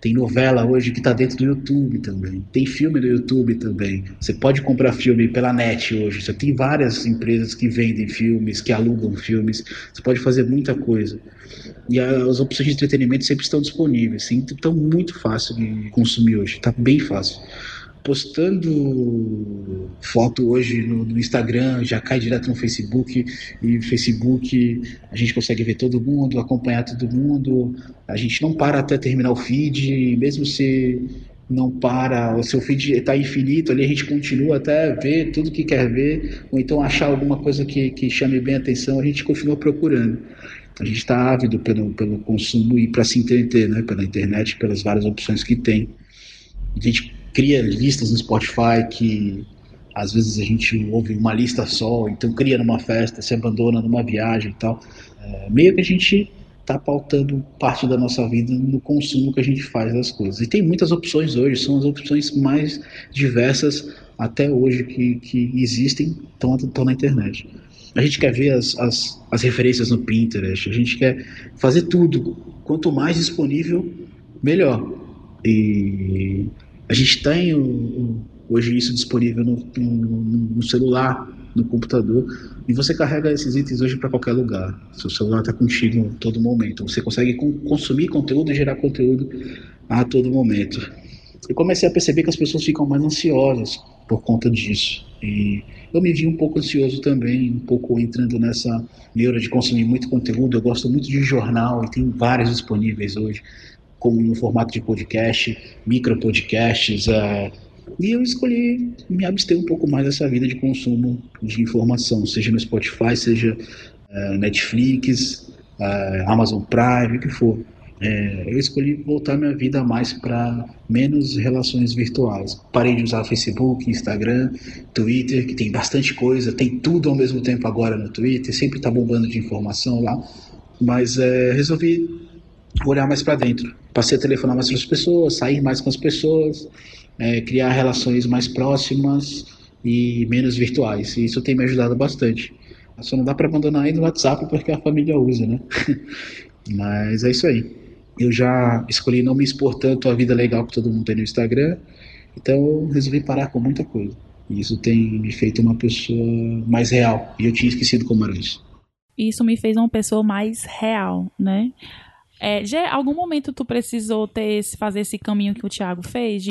Tem novela hoje que está dentro do YouTube também. Tem filme no YouTube também. Você pode comprar filme pela net hoje. Você tem várias empresas que vendem filmes, que alugam filmes. Você pode fazer muita coisa. E as opções de entretenimento sempre estão disponíveis. Sim, estão muito fácil de consumir hoje. Está bem fácil. Postando foto hoje no, no, Instagram, já cai direto no Facebook. E Facebook a gente consegue ver todo mundo, acompanhar todo mundo. A gente não para até terminar o feed, mesmo se não para, o seu feed está infinito ali, a gente continua até ver tudo que quer ver, ou então achar alguma coisa que, que chame bem a atenção, a gente continua procurando. A gente está ávido pelo, pelo consumo e para se entreter, né, pela internet, pelas várias opções que tem. A gente cria listas no Spotify que às vezes a gente ouve uma lista só, então cria numa festa, se abandona numa viagem e tal. É, meio que a gente está pautando parte da nossa vida no consumo que a gente faz das coisas. E tem muitas opções hoje, são as opções mais diversas até hoje que, que existem, estão, na internet. A gente quer ver as, as, as referências no Pinterest, a gente quer fazer tudo. Quanto mais disponível, melhor. E a gente tem hoje isso disponível no, no, no, celular, no computador, e você carrega esses itens hoje para qualquer lugar. Seu celular está contigo a todo momento. Você consegue consumir conteúdo e gerar conteúdo a todo momento. Eu comecei a perceber que as pessoas ficam mais ansiosas por conta disso. E eu me vi um pouco ansioso também, um pouco entrando nessa neura de consumir muito conteúdo. Eu gosto muito de jornal e tem vários disponíveis hoje. Como no formato de podcast, micro podcasts. É, e eu escolhi me abster um pouco mais dessa vida de consumo de informação, seja no Spotify, seja é, Netflix, é, Amazon Prime, o que for. É, eu escolhi voltar minha vida mais para menos relações virtuais. Parei de usar Facebook, Instagram, Twitter, que tem bastante coisa, tem tudo ao mesmo tempo agora no Twitter, sempre está bombando de informação lá. Mas é, resolvi olhar mais para dentro. Passei a telefonar mais para as pessoas, sair mais com as pessoas, é, criar relações mais próximas e menos virtuais. E isso tem me ajudado bastante. Só não dá para abandonar aí no WhatsApp porque a família usa, né? Mas é isso aí eu já escolhi não me expor tanto à vida legal que todo mundo tem no Instagram, então eu resolvi parar com muita coisa. E isso tem me feito uma pessoa mais real. E eu tinha esquecido como era isso. Isso me fez uma pessoa mais real, né? É, já algum momento tu precisou ter fazer esse caminho que o Thiago fez? De,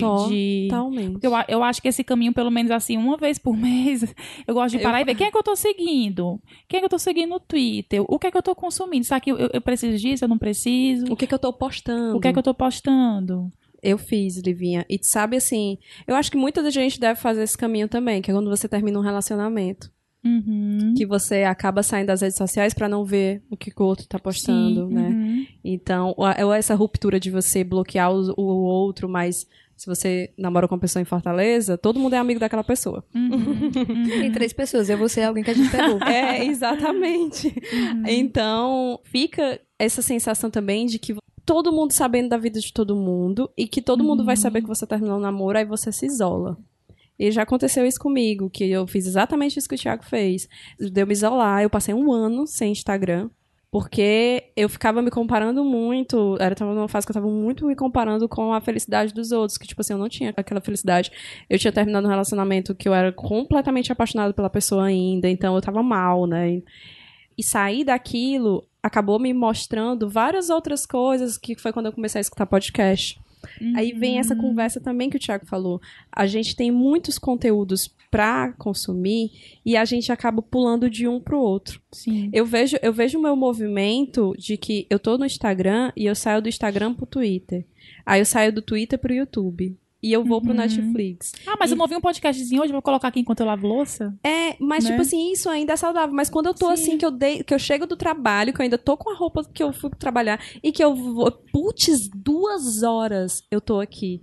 Totalmente. De... Eu, eu acho que esse caminho, pelo menos assim, uma vez por mês, eu gosto de parar eu... e ver quem é que eu tô seguindo. Quem é que eu tô seguindo no Twitter? O que é que eu tô consumindo? Será que eu, eu preciso disso? Eu não preciso? O que é que eu tô postando? O que é que eu tô postando? Eu fiz, Livinha. E sabe assim, eu acho que muita gente deve fazer esse caminho também, que é quando você termina um relacionamento. Uhum. Que você acaba saindo das redes sociais para não ver o que o outro tá postando, Sim, né? Uhum. Então, ou essa ruptura de você bloquear o, o, outro, mas se você namora com uma pessoa em Fortaleza, todo mundo é amigo daquela pessoa. Uhum. uhum. Tem três pessoas, eu vou ser alguém que a gente pegou. É, exatamente. Uhum. Então, fica essa sensação também de que todo mundo sabendo da vida de todo mundo e que todo mundo vai saber que você terminou o namoro, aí você se isola. E já aconteceu isso comigo, que eu fiz exatamente isso que o Thiago fez. Deu me isolar, eu passei um ano sem Instagram. Porque eu ficava me comparando muito. Era tava numa fase que eu tava muito me comparando com a felicidade dos outros. Que, tipo assim, eu não tinha aquela felicidade. Eu tinha terminado um relacionamento que eu era completamente apaixonado pela pessoa ainda. Então eu tava mal, né? E sair daquilo acabou me mostrando várias outras coisas. Que foi quando eu comecei a escutar podcast. Uhum. Aí vem essa uhum. conversa também que o Thiago falou. A gente tem muitos conteúdos para consumir e a gente acaba pulando de um para o outro. Sim. Eu vejo eu vejo o meu movimento de que eu tô no Instagram e eu saio do Instagram pro Twitter. Aí eu saio do Twitter pro YouTube. E eu vou uhum. pro Netflix. Ah, mas e... eu movi um podcastzinho hoje, vou colocar aqui enquanto eu lavo louça. É, mas né? tipo assim, isso ainda é saudável. Mas quando eu tô Sim. assim, que eu, dei, que eu chego do trabalho, que eu ainda tô com a roupa que eu fui trabalhar, e que eu vou. Putz, duas horas eu tô aqui.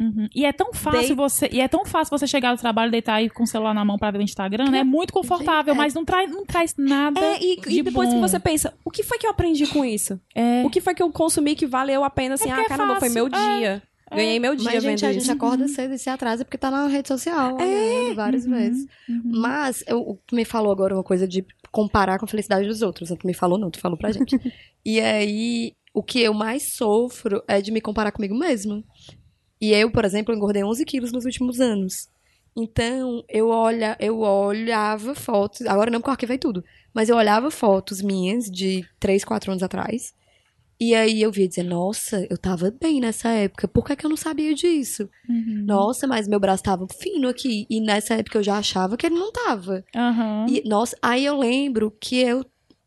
Uhum. E é tão fácil você e é tão fácil você chegar do trabalho, deitar aí com o celular na mão para ver o Instagram, que... né? É muito confortável, é. mas não traz, não traz nada. É, e, de e depois bom. que você pensa, o que foi que eu aprendi com isso? É. O que foi que eu consumi que valeu a pena assim, é ah, caramba, fácil. foi meu é. dia. Ganhei meu dia Mas, gente, a gente acorda cedo e se atrasa porque tá na rede social, é. várias uhum. vezes. Uhum. Mas, eu, tu me falou agora uma coisa de comparar com a felicidade dos outros. Tu me falou não, tu falou pra gente. e aí, o que eu mais sofro é de me comparar comigo mesma. E eu, por exemplo, engordei 11 quilos nos últimos anos. Então, eu, olha, eu olhava fotos, agora não porque eu arquivei tudo, mas eu olhava fotos minhas de 3, 4 anos atrás e aí eu via dizer, nossa, eu tava bem nessa época, por que, que eu não sabia disso? Uhum. Nossa, mas meu braço tava fino aqui. E nessa época eu já achava que ele não tava. Uhum. E, nossa, aí eu lembro que eu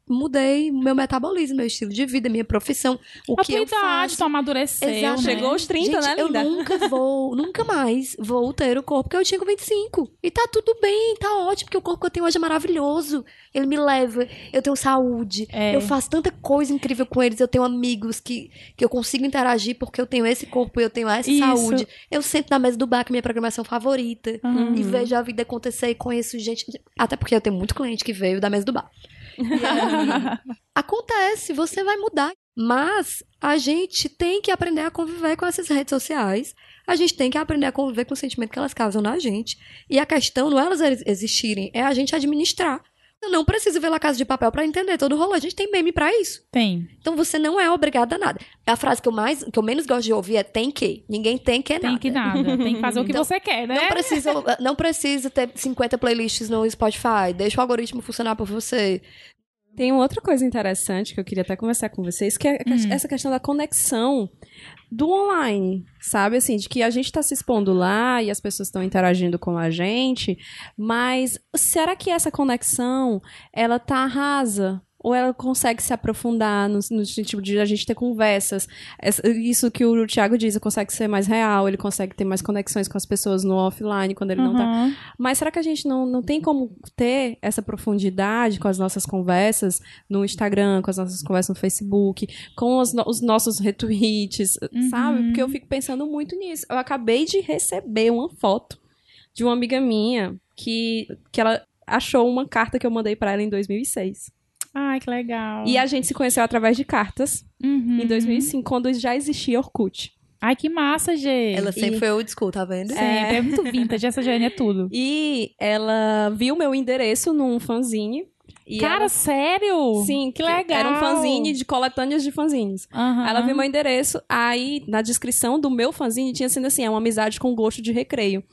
mudei meu metabolismo, meu estilo de vida, minha profissão. O a que eu faço. tu amadureceu, Exato. né? Chegou aos 30, Gente, né, eu linda? nunca vou, nunca mais vou ter o corpo que eu tinha com 25. E tá tudo bem, tá ótimo, porque o corpo que eu tenho hoje é maravilhoso. Ele me leva, eu tenho saúde, É. eu faço tanta coisa incrível com eles, eu tenho amigos que, que eu consigo interagir porque eu tenho esse corpo e eu tenho essa Isso. saúde. Eu sento na mesa do bar com a minha programação favorita Uhum. e vejo a vida acontecer e conheço gente. Até porque eu tenho muito cliente que veio da mesa do bar. Aí, acontece, você vai mudar. Mas a gente tem que aprender a conviver com essas redes sociais. A gente tem que aprender a conviver com o sentimento que elas causam na gente. E a questão não é elas existirem, é a gente administrar. Eu não preciso ver La Casa de Papel para entender todo o rolê. A gente tem meme para isso. Tem. Então você não é obrigada a nada. A frase que eu mais, que eu menos gosto de ouvir é tem que. Ninguém tem que Tem nada. que nada. Tem que fazer o que Então, você quer, né? Não precisa, não precisa ter 50 playlists no Spotify. Deixa o algoritmo funcionar por você. Tem uma outra coisa interessante que eu queria até conversar com vocês, que é Hum. essa questão da conexão do online, sabe? Assim, de que a gente está se expondo lá e as pessoas estão interagindo com a gente, mas será que essa conexão, ela tá rasa? Ou ela consegue se aprofundar no, no sentido de a gente ter conversas. Essa- Isso que o Thiago diz, consegue ser mais real, ele consegue ter mais conexões com as pessoas no offline quando ele não tá. Uhum. Mas será que a gente não, não tem como ter essa profundidade com as nossas conversas no Instagram, com as nossas conversas no Facebook, com os, no- os nossos retweets, sabe? Porque eu fico pensando muito nisso. Eu acabei de receber uma foto de uma amiga minha que, que ela achou uma carta que eu mandei pra ela em 2006. Ai, que legal. E a gente se conheceu através de cartas Uhum. em 2005, quando já existia Orkut. Ai, que massa, gente. Ela sempre E- foi old school, tá vendo? Sempre, é. muito vintage. Essa Jane é tudo. E ela viu meu endereço num fanzine. E Cara, ela- sério? Sim, que legal. Era um fanzine de coletâneas de fanzines. Aham. Ela viu meu endereço, aí na descrição do meu fanzine tinha sido assim, é uma amizade com gosto de recreio.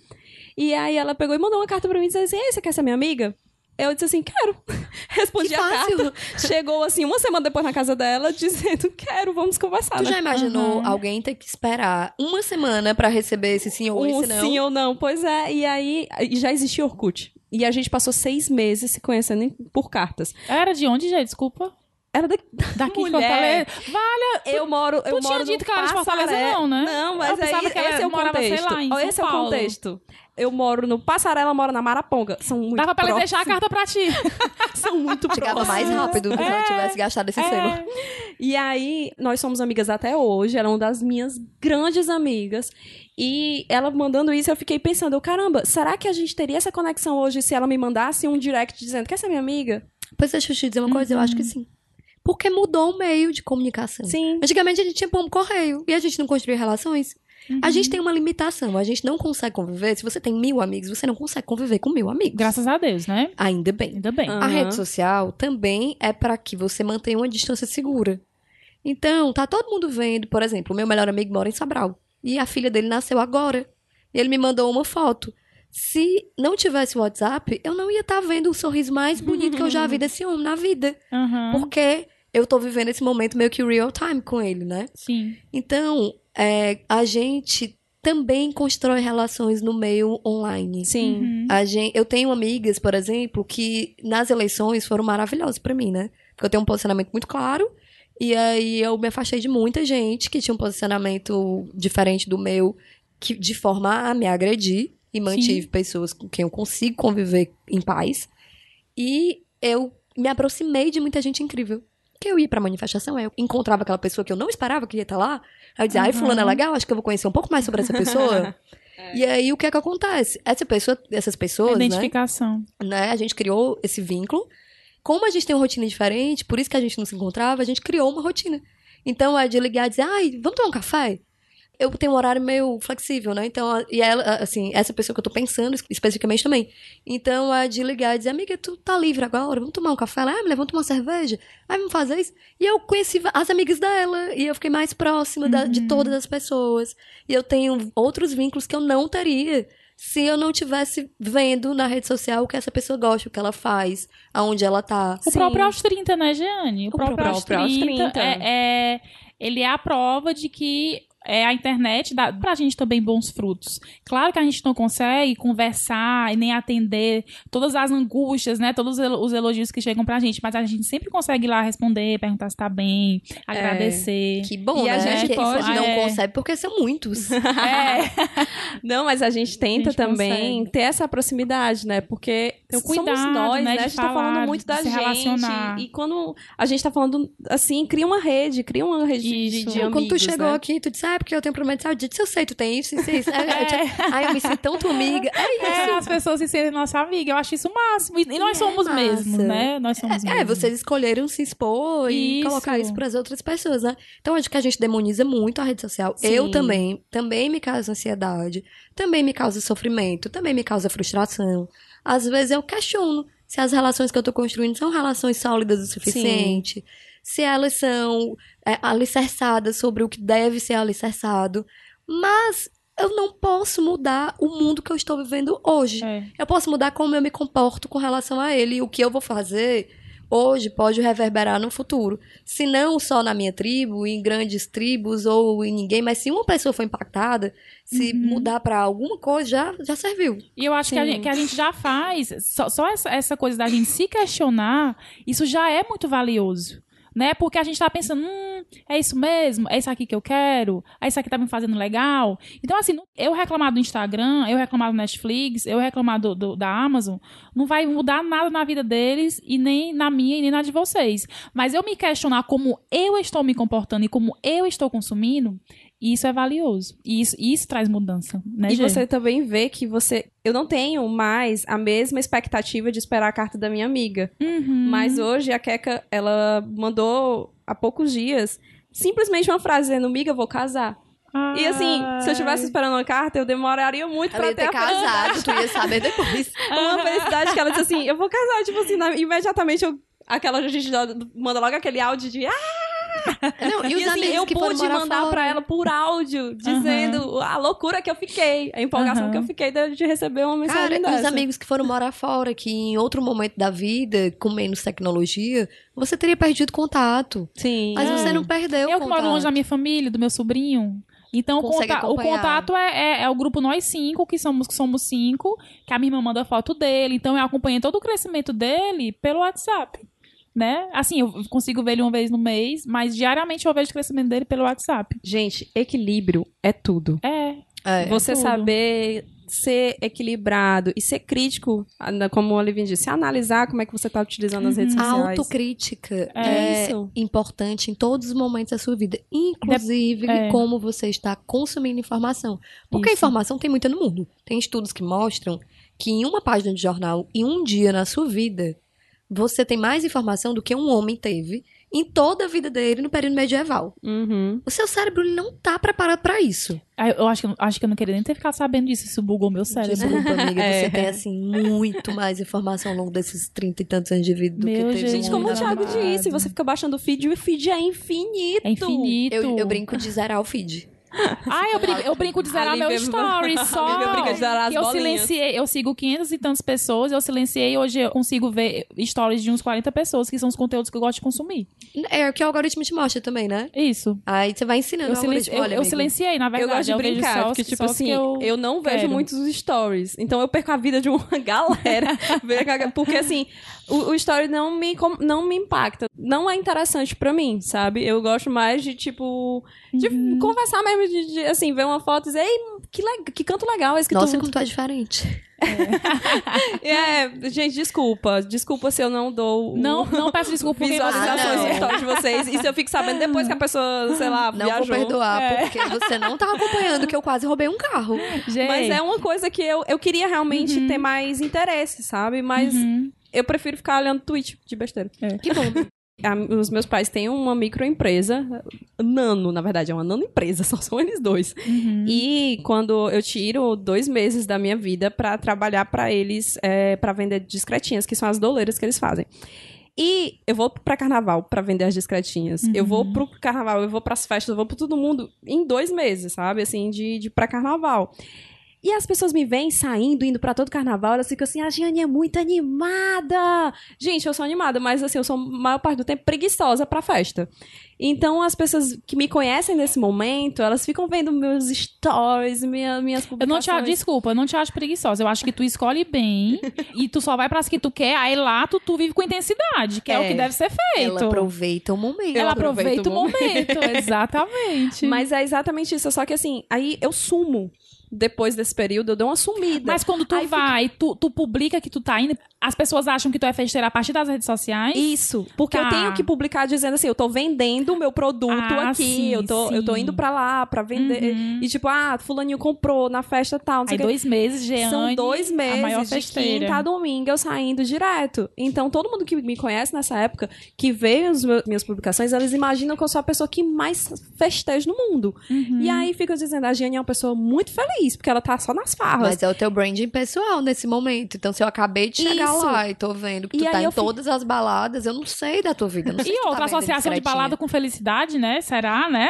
E aí ela pegou e mandou uma carta pra mim dizendo assim, Ei, você quer ser minha amiga? Eu disse assim, quero. Respondi Que a fácil. carta. Chegou assim, uma semana depois na casa dela, dizendo, quero, vamos conversar. Tu né? já imaginou Uhum. alguém ter que esperar uma semana pra receber esse sim ou um esse não? sim ou não. Pois é, e aí já existia Orkut. E a gente passou seis meses se conhecendo por cartas. Era de onde, gente? Desculpa. Era da, Daqui de Mulher. Fortaleza. Vale, Eu moro, eu Tu tinha moro dito no que ela era de Fortaleza, não, né? Não, Eu mas pensava aí, que ela esse é o morava, sei contexto. lá, em Ó, São esse é o Paulo. contexto. Eu moro no Passaré, ela mora na Maraponga. São muito Dava pra ela deixar a próximos. carta pra ti. São muito Chegava próximos. mais rápido do que se ela tivesse gastado esse selo. É. E aí, nós somos amigas até hoje. Ela é uma das minhas grandes amigas. E ela mandando isso, eu fiquei pensando, eu, caramba, será que a gente teria essa conexão hoje se ela me mandasse um direct dizendo, quer ser minha amiga? Pois deixa eu te dizer uma coisa, eu acho que sim. Porque mudou o meio de comunicação. Sim. Antigamente a gente tinha pombo correio e a gente não construía relações. A Uhum. gente tem uma limitação, a gente não consegue conviver. Se você tem mil amigos, você não consegue conviver com mil amigos. Graças a Deus, né? Ainda bem. Ainda bem. Ah. A rede social também é para que você mantenha uma distância segura. Então, tá todo mundo vendo, por exemplo, o meu melhor amigo mora em Sobral e a filha dele nasceu agora. E ele me mandou uma foto. Se não tivesse o WhatsApp, eu não ia estar vendo o sorriso mais bonito que eu já vi desse homem na vida, Aham. porque eu tô vivendo esse momento meio que real time com ele, né? Sim. Então, é, a gente também constrói relações no meio online. Sim. Uhum. A gente, eu tenho amigas, por exemplo, que nas eleições foram maravilhosas pra mim, né? Porque eu tenho um posicionamento muito claro. E aí eu me afastei de muita gente que tinha um posicionamento diferente do meu, que, de forma a me agredir. E mantive pessoas com quem eu consigo conviver em paz. E eu me aproximei de muita gente incrível. Que eu ia pra manifestação, eu encontrava aquela pessoa que eu não esperava que ia estar lá. Aí eu dizia, ai, Uhum. fulano é legal, acho que eu vou conhecer um pouco mais sobre essa pessoa. E aí, o que é que acontece? Essa pessoa, essas pessoas, né, Identificação. né? A gente criou esse vínculo. Como a gente tem uma rotina diferente, por isso que a gente não se encontrava, a gente criou uma rotina. Então, é de ligar e dizer, ai, vamos tomar um café? Eu tenho um horário meio flexível, né? Então, e ela, assim, essa pessoa que eu tô pensando especificamente também. Então, é de ligar e dizer, amiga, tu tá livre agora? Vamos tomar um café? Ela, ah, mulher, vamos tomar uma cerveja? Ah, vamos fazer isso? E eu conheci as amigas dela, e eu fiquei mais próxima da- de Uhum. todas as pessoas. E eu tenho outros vínculos que eu não teria se eu não tivesse vendo na rede social o que essa pessoa gosta, o que ela faz, aonde ela tá. O Sim. próprio aos 30, né, Jeane? O, O próprio, próprio aos 30, aos 30. É, é- ele é a prova de que é, a internet dá pra gente também bons frutos. Claro que a gente não consegue conversar e nem atender todas as angústias, né? Todos os elo- os elogios que chegam pra gente, mas a gente sempre consegue ir lá responder, perguntar se tá bem, agradecer. Que bom, E a né? gente Que pode- não é. consegue porque são muitos. É, Não, mas a gente tenta gente também consegue. ter essa proximidade, né? Porque Ter o somos cuidado, nós, né, né? de A gente tá falar, falando muito de da gente. relacionar. E quando a gente tá falando assim, cria uma rede, cria uma rede de, Isso. de Não, Quando tu amigos, chegou né? aqui, tu disse, ah, porque eu tenho problema de saúde. Eu sei, tu tem isso, isso, isso. Aí eu, te- Aí eu me sinto tão tua amiga. É é, isso. as pessoas se serem nossa amiga. Eu acho isso o máximo. E, nós É somos massa. mesmos, né? Nós somos É, vocês escolheram se expor e Isso. colocar isso para as outras pessoas, né? Então acho que a gente demoniza muito a rede social. Sim. Eu também, também me causa ansiedade, também me causa sofrimento, também me causa frustração. Às vezes eu questiono se as relações que eu tô construindo são relações sólidas o suficiente, se elas são é, alicerçadas sobre o que deve ser alicerçado. Mas eu não posso mudar o mundo que eu estou vivendo hoje. É. Eu posso mudar como eu me comporto com relação a ele. E o que eu vou fazer, hoje pode reverberar no futuro. Se não só na minha tribo, em grandes tribos ou em ninguém, mas se uma pessoa foi impactada, se Uhum. mudar pra alguma coisa, já, já serviu. E eu acho que a, gente, que a gente já faz, só, só essa, essa coisa da gente se questionar, isso já é muito valioso. Né? Porque a gente tá pensando, hum, é isso mesmo? É isso aqui que eu quero? É isso aqui que tá me fazendo legal? Então, assim, eu reclamar do Instagram, eu reclamar do Netflix, eu reclamar do, do- da Amazon, não vai mudar nada na vida deles e nem na minha e nem na de vocês. Mas eu me questionar como eu estou me comportando e como eu estou consumindo, isso é valioso. E isso, isso traz mudança, né, E Gê? você também vê que você. Eu não tenho mais a mesma expectativa de esperar a carta da minha amiga. Uhum. Mas hoje a Keka, ela mandou há poucos dias simplesmente uma frase dizendo: Miga, eu vou casar. E assim, se eu estivesse esperando uma carta, eu demoraria muito pra ia ter ter a casado, tu ia saber depois. uma felicidade que ela disse assim: eu vou casar. Tipo assim, na- imediatamente eu. Aquela gente dá- manda logo aquele áudio de. Ah! Não, e E, assim, eu pude mandar pra ela por áudio, dizendo a loucura que eu fiquei, a empolgação Aham. que eu fiquei de, receber uma mensagem Cara, dessa. os amigos que foram morar fora, que em outro momento da vida, com menos tecnologia, você teria perdido contato. Sim. Mas É. você não perdeu o Eu que moro longe da minha família, do meu sobrinho. Então, conta- o contato é, é- é o grupo Nós Cinco, que somos, que somos cinco, que a minha irmã manda foto dele. Então, eu acompanhei todo o crescimento dele pelo WhatsApp. Né? Assim, eu consigo ver ele uma vez no mês, mas diariamente eu vejo o crescimento dele pelo WhatsApp. Gente, equilíbrio é tudo. É. É. Você tudo. saber ser equilibrado e ser crítico, como o Olivia disse, analisar como é que você está utilizando as redes A sociais. autocrítica É é, importante em todos os momentos da sua vida, inclusive É. como você está consumindo informação. Porque a Isso. informação tem muita no mundo. Tem estudos que mostram que em uma página de jornal, em um dia na sua vida, você tem mais informação do que um homem teve em toda a vida dele no período medieval. Uhum. O seu cérebro não tá preparado para isso. Ah, Eu acho que, eu- acho que eu não queria nem ter ficado sabendo disso. Isso bugou meu cérebro. Desculpa, amiga, É. você tem assim muito mais informação ao longo desses 30 e tantos anos de vida do Meu que teve gente, como o Thiago disse, você fica baixando o feed e o feed é infinito. É infinito. Eu, eu brinco de zerar o feed. Ah, eu brinco, eu brinco de zerar meu story só. Lívia brinca de zerar as eu bolinhas. silenciei, eu sigo 500 e tantas pessoas, eu silenciei, hoje eu consigo ver stories de uns 40 pessoas, que são os conteúdos que eu gosto de consumir. É o que o algoritmo te mostra também, né? Isso. Aí você vai ensinando Eu, silenci- eu- Olha, eu silenciei, na Eu verdade. gosto de vejo brincar, só os- porque, tipo assim, eu... eu... não vejo quero. muitos stories. Então eu perco a vida de uma galera. porque, assim, o, o story não me, não me impacta. Não é interessante pra mim, sabe? Eu gosto mais de, tipo, de Uhum. conversar mesmo, de, de, assim, ver uma foto e dizer, ei, que, que canto legal esse que Nossa, tu... tu é diferente. É, gente, desculpa. Desculpa se eu não dou Não, não peço desculpa visualizações Ah, no não. story de vocês. Isso eu fico sabendo depois que a pessoa, sei lá, Não viajou. vou perdoar, É. porque você não tá acompanhando que eu quase roubei um carro. Gente, Mas é uma coisa que eu, eu queria realmente ter mais interesse, sabe? Mas Uhum. Eu prefiro ficar olhando tweet de besteira. Que bom. A- os meus pais têm uma microempresa, nano, na verdade, é uma nano empresa, só são eles dois. Uhum. E quando eu tiro dois meses da minha vida pra trabalhar pra eles, é, para vender discretinhas, que são as doleiras que eles fazem. E eu vou pra carnaval pra vender as discretinhas. Eu vou pro carnaval, eu vou pras festas, eu vou pra todo mundo em dois meses, sabe? Assim, de, de pra carnaval. E as pessoas me veem saindo, indo pra todo carnaval, elas ficam assim, a Giane é muito animada. Gente, eu sou animada, mas assim, eu sou a maior parte do tempo preguiçosa pra festa. Então, as pessoas que me conhecem nesse momento, elas ficam vendo meus stories, minha, minhas Eu não te publicações. desculpa, eu não te acho preguiçosa. Eu acho que tu escolhe bem e tu só vai pras que tu quer, aí lá tu, tu vive com intensidade, que é, o É. que deve ser feito. Ela aproveita o momento. Ela aproveita o o momento, exatamente. Mas é exatamente isso. Só que assim, aí eu sumo. Depois desse período, eu dou uma sumida. Mas quando tu Aí fica- vai, tu, tu publica que tu tá indo, as pessoas acham que tu é festeira a partir das redes sociais. Isso, porque Tá. eu tenho que publicar dizendo assim, eu tô vendendo o meu produto Ah, aqui, sim, eu, tô, eu tô indo pra lá pra vender. Uhum. E tipo, ah, fulaninho comprou na festa tal, Aí dois meses, Jeane, São dois a maior meses de festeira. quinta a domingo eu saindo direto. Então, todo mundo que me conhece nessa época, que vê as minhas publicações, eles imaginam que eu sou a pessoa que mais festeja no mundo. Uhum. E aí ficam dizendo, a Giane é uma pessoa muito feliz, porque ela tá só nas farras. Mas é o teu branding pessoal nesse momento. Então, se eu acabei de chegar Isso. lá e tô vendo que E tu tá em eu fico- todas as baladas, eu não sei da tua vida. eu Não sei se E tá outra vendendo associação de balada com felicidade, né? Será, né?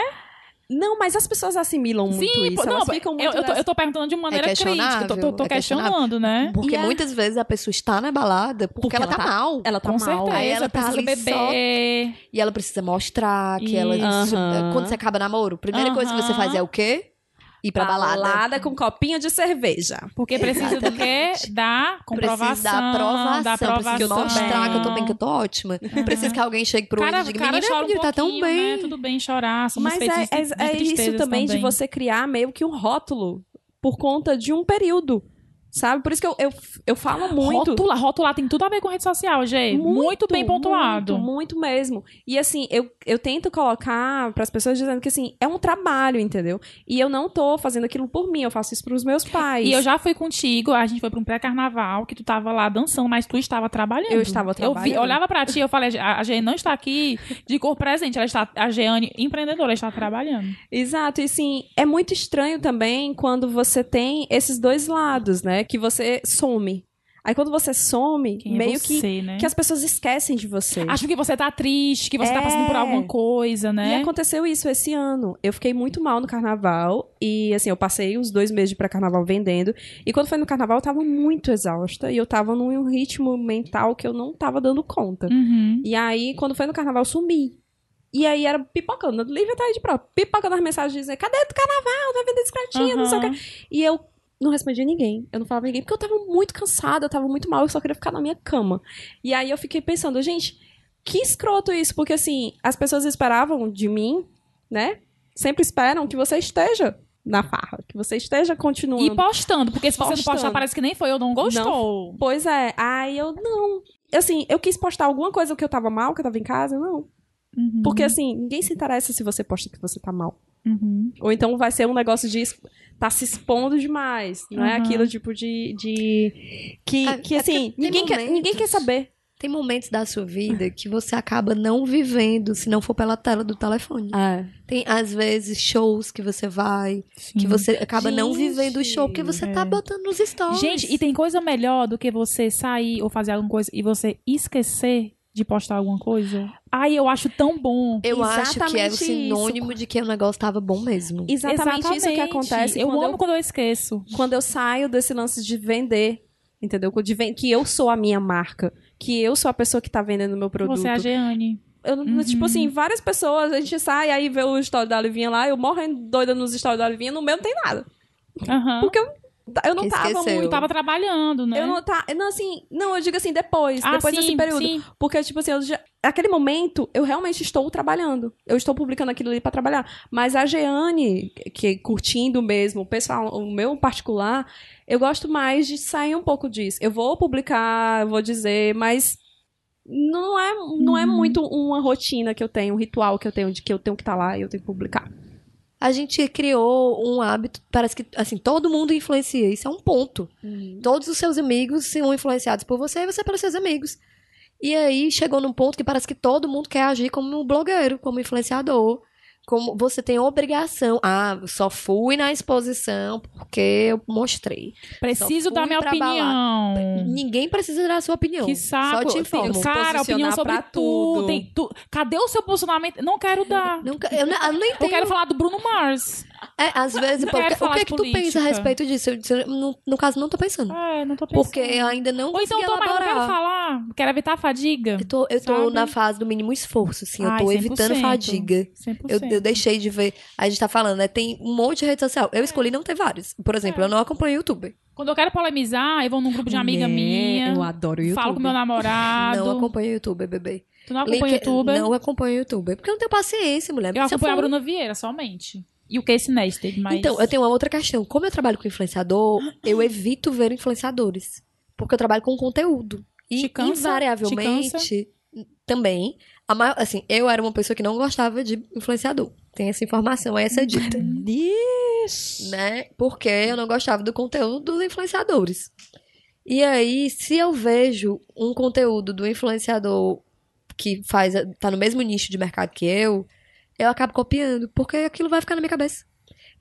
Não, mas as pessoas assimilam muito Sim, isso. pô, Elas não, ficam eu, muito eu, tô, eu tô perguntando de maneira crítica. Eu tô, tô, tô é questionando, né? Porque E é- muitas vezes a pessoa está na balada porque, Porque ela, ela tá, tá- mal. Ela tá Com mal. certeza. Aí ela tá precisa ali só- beber. E ela precisa mostrar que ela. Isso. Aham. Quando você acaba namoro, primeira coisa que você faz é o quê? Ir pra balada. Balada com copinho de cerveja. Porque precisa do quê? Da comprovação. Preciso da aprovação, Da aprovação. preciso mostrar que eu tô bem, que eu tô ótima. Preciso que alguém chegue pro outro cara, e diga, cara menina, chora um tá tão pouquinho, bem. Né? Tudo bem chorar, somos Mas é, de é, é isso tristezas também, de você criar meio que um rótulo por conta de um período. Sabe? Por isso que eu, eu, eu falo muito. Rotular, rotular tem tudo a ver com rede social, gente. Muito, bem pontuado. Muito, muito mesmo. E assim, eu, eu tento colocar para as pessoas dizendo que assim, é um trabalho, entendeu? E eu não tô fazendo aquilo por mim, eu faço isso pros meus pais. E eu já fui contigo, a gente foi pra um pré-carnaval, que tu tava lá dançando, mas tu estava trabalhando. Eu estava Eu vi, trabalhando. eu olhava pra ti, eu falei, a a Jeane não está aqui de cor presente, ela está, a Jeane, empreendedora, ela está trabalhando. Exato, e assim, é muito estranho também quando você tem esses dois lados, né? Que você some. Aí quando você some, Quem é meio que, você, né? que as pessoas esquecem de você. Acham que você tá triste, que você tá É. passando por alguma coisa, E né? aconteceu isso esse ano. Eu fiquei muito mal no carnaval. E, assim, eu passei os dois meses de pré-carnaval vendendo. E quando foi no carnaval, eu tava muito exausta. E eu tava num ritmo mental que eu não tava dando conta. Uhum. E aí, quando foi no carnaval, eu sumi. E aí era pipocando. Tá aí de prova. Pipocando as mensagens dizendo: cadê o carnaval? Vai vender discretinha, não sei o quê. E eu não respondia ninguém. Eu não falava ninguém, porque eu tava muito cansada, eu tava muito mal, eu só queria ficar na minha cama. E aí eu fiquei pensando, gente, que escroto isso, porque assim, as pessoas esperavam de mim, né? Sempre esperam que você esteja na farra, que você esteja continuando. E postando, porque se você não Postando. postar, parece que nem foi, eu não gostou. Pois é, aí eu não. Assim, eu quis postar alguma coisa que eu tava mal, que eu tava em casa, não. Uhum. Porque assim, ninguém se interessa se você posta que você tá mal. Uhum. Ou então vai ser um negócio de tá se expondo demais. Não é Uhum. aquilo tipo de. de que, É- que é assim, ninguém quer, ninguém quer saber. Tem momentos da sua vida que você acaba não vivendo se não for pela tela do telefone. É. Tem, às vezes, shows que você vai, que Sim. você acaba não Gente, vivendo o show porque você tá é. botando nos stories. Gente, e tem coisa melhor do que você sair ou fazer alguma coisa e você esquecer de postar alguma coisa? Ai, eu acho tão bom. Eu acho que é o Exatamente sinônimo de que o negócio tava bom mesmo. Exatamente, isso que acontece Eu quando, amo quando eu esqueço. eu, quando eu saio desse lance de vender. Entendeu? De ven- que eu sou a minha marca. Que eu sou a pessoa que tá vendendo o meu produto. Você é a Jeane. Eu, Uhum. Tipo assim, várias pessoas, a gente sai, aí vê o story da Livinha lá, eu morrendo doida nos stories da Livinha, no meu não tem nada. Aham. Porque eu, eu não Que tava esqueceu. muito. Tava trabalhando, né? Eu não tá. Não, assim, não, eu digo assim, depois. ah, depois sim, desse período. Sim. Porque, tipo assim, eu já, naquele momento, eu realmente estou trabalhando. Eu estou publicando aquilo ali pra trabalhar. Mas a Jeane, que curtindo mesmo, o pessoal, o meu particular, eu gosto mais de sair um pouco disso. Eu vou publicar, eu vou dizer, mas não é, não é Uhum. muito uma rotina que eu tenho, um ritual que eu tenho de que eu tenho que estar lá e eu tenho que publicar. A gente criou um hábito, parece que, assim, todo mundo influencia. Isso é um ponto. Todos os seus amigos são influenciados por você e você pelos seus amigos. E aí chegou num ponto que parece que todo mundo quer agir como um blogueiro, como influenciador. Como você tem obrigação. Ah, eu só fui na exposição porque eu mostrei. Preciso dar minha opinião. Ninguém precisa dar a sua opinião. Que saco. Só te informo. Cara, opinião sobre tudo. tudo. Tem tu- Cadê o seu posicionamento? Não quero dar. Nunca, eu, não- eu nem Eu tenho. quero falar do Bruno Mars. É, às vezes, pô, o que, o falar que, tu pensa a respeito disso? Eu disse, no, no caso, não tô pensando. É, não tô pensando. Porque eu ainda não Ou então, tô, mas não quero elaborar. falar. Quero evitar a fadiga. Eu tô, eu tô na fase do mínimo esforço, assim. Eu Ai, tô evitando 100%. fadiga. 100%. Eu, eu deixei de ver. A gente tá falando, né? Tem um monte de rede social. Eu escolhi não ter vários. Por exemplo, É. eu não acompanho YouTube. Quando eu quero polemizar, eu vou num grupo de amiga minha. Eu adoro YouTube. Falo com meu namorado. Não acompanho YouTube, bebê. Tu não acompanha o YouTube? Não acompanho YouTube. Porque eu não tenho paciência, mulher. Eu Se acompanho a for- Bruna Vieira somente. E o Casey Neistat, mas... Então, eu tenho uma outra questão. Como eu trabalho com influenciador, eu evito ver influenciadores. Porque eu trabalho com conteúdo. E, cansa? invariavelmente, Te também, maior- assim, eu era uma pessoa que não gostava de influenciador. Tem essa informação, é essa dita. Isso. né? Porque eu não gostava do conteúdo dos influenciadores. E aí, se eu vejo um conteúdo do influenciador que faz, tá no mesmo nicho de mercado que eu, eu acabo copiando, porque aquilo vai ficar na minha cabeça.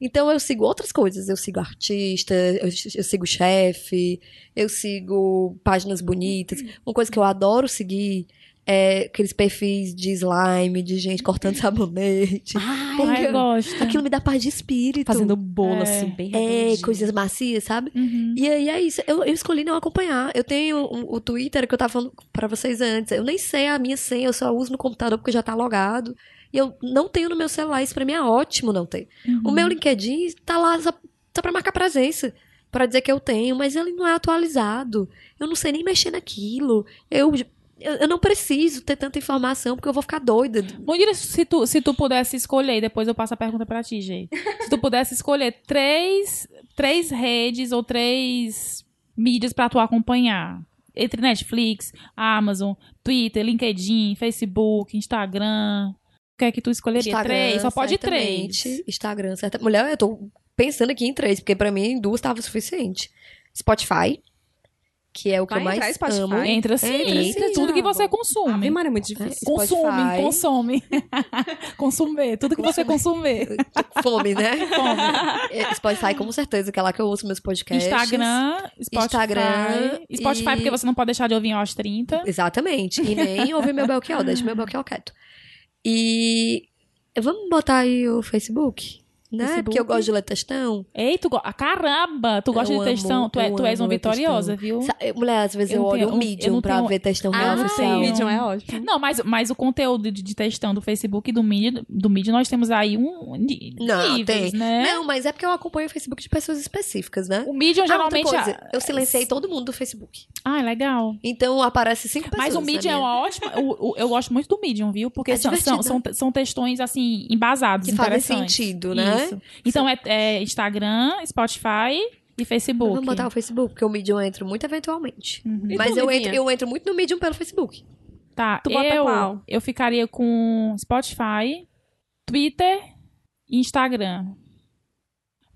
Então eu sigo outras coisas, eu sigo artista, eu, eu sigo chefe, eu sigo páginas bonitas. Uma coisa que eu adoro seguir é, aqueles perfis de slime, de gente cortando sabonete. Ai, eu gosto. Aquilo me dá paz de espírito. Fazendo bolo, É. assim, bem É, coisas macias, sabe? Uhum. E aí é isso. Eu, eu escolhi não acompanhar. Eu tenho um- o Twitter que eu tava falando pra vocês antes. Eu nem sei a minha senha, eu só uso no computador porque já tá logado. E eu não tenho no meu celular. Isso pra mim é ótimo não ter. Uhum. O meu LinkedIn tá lá só, só pra marcar presença. Pra dizer que eu tenho, mas ele não é atualizado. Eu não sei nem mexer naquilo. Eu, eu, não preciso ter tanta informação porque eu vou ficar doida. Munir, se tu, se tu pudesse escolher, depois eu passo a pergunta pra ti, Gê. Se tu pudesse escolher três, três redes ou três mídias pra tu acompanhar. Entre Netflix, Amazon, Twitter, LinkedIn, Facebook, Instagram. Que é que tu escolheria? três? Só pode três. Instagram, certa. Mulher, eu tô pensando aqui em três, porque pra mim duas tava o suficiente. Spotify, que é o que Vai eu mais Spotify? amo. Entra sim, Entra entra sim, tudo que você consome. Ave Maria, é muito difícil. Consome, Spotify. consome. consumir, tudo que você consumir. Fome, né? É, Spotify, com certeza, que é lá que eu ouço meus podcasts. Instagram, Spotify. Instagram Spotify, e- porque você não pode deixar de ouvir aos 30. Exatamente. E nem ouvir meu Belchior, deixa meu Belchior quieto. E vamos botar aí o Facebook, né? Facebook. Porque eu gosto de ler textão. Ei, tu go... ah, caramba, tu gosta Eu de textão? amo, tu, é, tu és uma vitoriosa, viu? Sa- Mulher, às vezes Eu eu, não olho tenho- o eu não Medium pra tenho- ver textão Ah, real oficial. sim. Medium é ótimo. Não, mas, mas o conteúdo de, de textão do Facebook e do Medium, do Medium nós temos aí um Não, níveis, tem. né? Não, mas é porque eu acompanho o Facebook de pessoas específicas, né? O Medium Ah, outra geralmente... coisa, ah, eu silenciei todo mundo do Facebook. Ah, legal. Então aparece cinco pessoas. Mas o Medium é minha. uma ótima... o- o- eu gosto muito do Medium, viu? Porque É são, são, divertido. são, são textões, assim, embasados, Que fazem sentido, né? Isso. Então é, é Instagram, Spotify e Facebook. Vamos botar o Facebook, porque o Medium eu entro muito eventualmente. Uhum. Mas tu, eu entro, eu entro muito no Medium pelo Facebook. Tá, Tu bota eu, qual? eu ficaria com Spotify, Twitter e Instagram.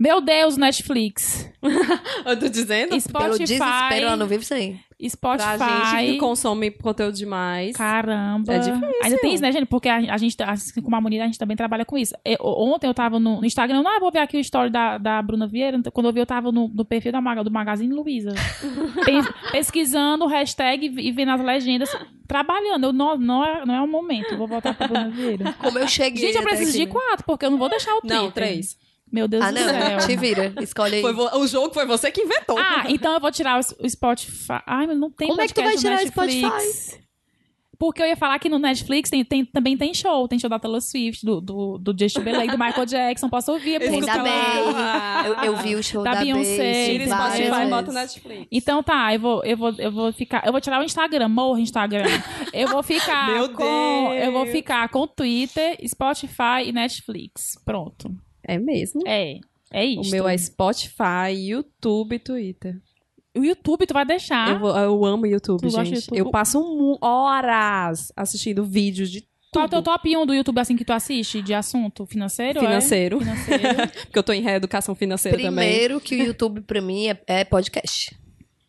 Meu Deus, Netflix. Eu tô dizendo? Pelo Spotify. desespero, ela não vive sem. Spotify. Pra gente que consome conteúdo demais. Caramba. É difícil. Ainda tem isso, né, gente? Porque a, a gente, tá- assim como a Munira, a gente também trabalha com isso. Eu- ontem eu tava no, no Instagram, não, ah, vou ver aqui o story da, da Bruna Vieira. Quando eu vi, eu tava no, no perfil da, Maga- do Magazine Luiza. Pes- pesquisando o hashtag e vendo as legendas, trabalhando. Eu, não, não, é, não é o momento, vou voltar pra Bruna Vieira. Como eu cheguei. Gente, eu preciso de quatro, porque eu não vou deixar o Twitter. Não, três. Meu Deus Ah, do céu. não. Te vira. Escolhe aí. Vo- o jogo foi você que inventou. Ah, então eu vou tirar o, Spotify. Ai, mas não tem Como é que tu vai tirar o Netflix. Porque eu ia falar que no Netflix tem, tem- também tem show. Tem show da Taylor Swift, do, do, do Justin Bieber, do Michael Jackson. Posso ouvir a Tem música da lá. Eu, eu vi o show Da da, Beyoncé, Bey, Tira Spotify e bota o. Netflix. Então tá, eu vou, eu vou, eu vou ficar. Eu vou tirar o Instagram, morro Instagram. Eu vou ficar Meu com. Deus. Eu vou ficar com Twitter, Spotify e Netflix. Pronto. É mesmo? É. É isso. O meu é Spotify, YouTube e Twitter. O YouTube, tu vai deixar. Eu, vou- eu amo YouTube, Tu gosta de gente. YouTube? Eu passo horas assistindo vídeos de Qual é o teu tudo top 1 do YouTube assim que tu assiste de assunto financeiro? é? financeiro. Financeiro. Porque eu tô em reeducação financeira também. Primeiro que o YouTube pra mim é, é podcast.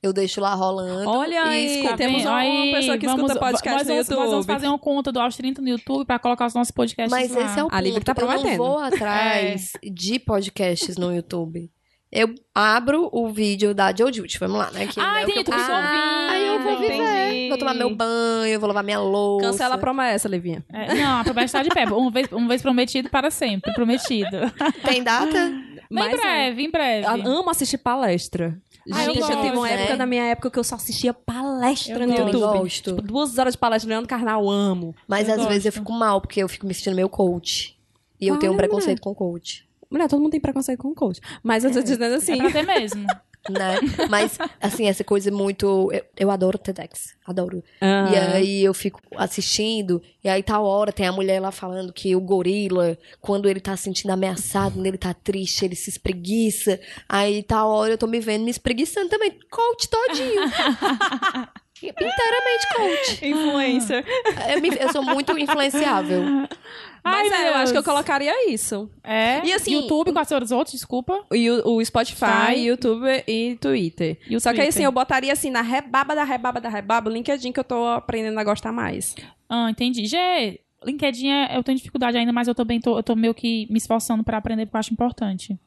Eu deixo lá rolando. Olha e aí, escuto. temos uma aí, pessoa que vamos- escuta podcast nós no Nós vamos YouTube. fazer uma conta do Aos 30 no YouTube pra colocar os nossos podcasts Mas lá. esse é o A ponto. que tá eu não vou atrás de podcasts no YouTube. Eu abro o vídeo da Joe Jut, vamos lá, né? Que Ah, é o que entendi, eu ouvindo. Aí eu vou viver. Entendi. Vou tomar meu banho, vou lavar minha louça. Cancela a promessa, Livinha. É, não, a promessa está de pé. Uma vez, uma vez prometido para sempre. Prometido. Tem data? Mas em Mas, breve, em breve. Eu amo assistir palestra. Ah, Gente, eu, tive uma gosto, época né? da minha época que eu só assistia palestra Eu no gosto. YouTube. Gosto. Tipo, duas horas de palestra, Leandro Carnal, amo. Mas Eu às vezes eu gosto. fico mal, porque eu fico me sentindo meio coach. E eu Para, tenho um preconceito com coach. Mulher, todo mundo tem preconceito com coach. Mas eu tô dizendo É assim. pra ter mesmo. Né? Mas, assim, essa coisa muito. Eu, eu adoro TEDx. Adoro. ah, E aí eu fico assistindo, e aí tal hora tem a mulher lá falando que o gorila, quando ele tá se sentindo ameaçado, quando ele tá triste, ele se espreguiça. Aí tal hora eu tô me vendo me espreguiçando também. Coach todinho. Inteiramente coach. Influencer. Eu, me- eu sou muito influenciável. Mas Ai, é, eu acho que eu colocaria isso. É. E assim- YouTube, quais foram os outros? Desculpa. O, Yu- o Spotify, Tá. YouTube e Twitter. E o Só que aí, Twitter. assim, eu botaria assim, na rebaba da rebaba da rebaba, o LinkedIn que eu tô aprendendo a gostar mais. Ah, entendi. Gê, LinkedIn é- eu tenho dificuldade ainda, mas eu também tô, eu tô meio que me esforçando pra aprender porque eu acho importante.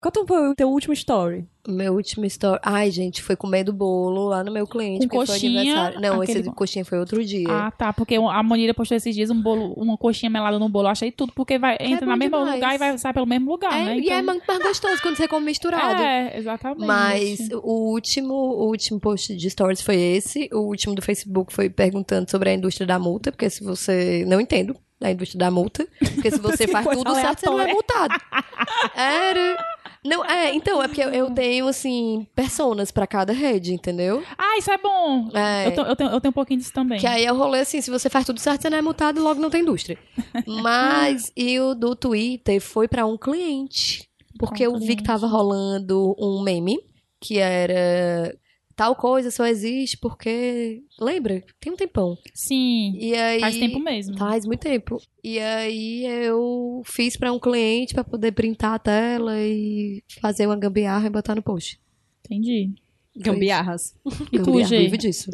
Qual foi o teu último story? Meu último story. Ai, gente, foi comendo bolo lá no meu cliente. Com porque foi coxinha, aniversário. Não, aquele esse bo- coxinha foi outro dia. Ah, tá. Porque a Monira postou esses dias um bolo, uma coxinha melada no bolo. Eu achei tudo, porque vai, entra bom no mesmo demais. lugar e vai sair pelo mesmo lugar, É, né? E é muito mais gostoso quando você come misturado. É, exatamente. Mas o último, o último post de stories foi esse. O último do Facebook foi perguntando sobre a indústria da multa, porque se você. Não entendo da indústria da multa. Porque se você faz Coisa tudo certo, você não é multado. Era. Não, é, então, é porque eu, eu tenho, assim, personas pra cada rede, entendeu? Ah, isso é bom. É. Eu, tô- eu tenho, eu tenho um pouquinho disso também. Que aí é o rolê assim, se você faz tudo certo, você não é multado, logo não tem indústria. Mas, e o do Twitter foi pra um cliente. Porque um eu vi que cliente. tava rolando um meme, que era tal coisa só existe porque... Lembra? Tem um tempão. Sim. E aí... Faz tempo mesmo. Faz muito tempo. E aí eu fiz pra um cliente pra poder printar a tela e fazer uma gambiarra e botar no post. Entendi. Gambiarras. E tu, Gê? vive disso.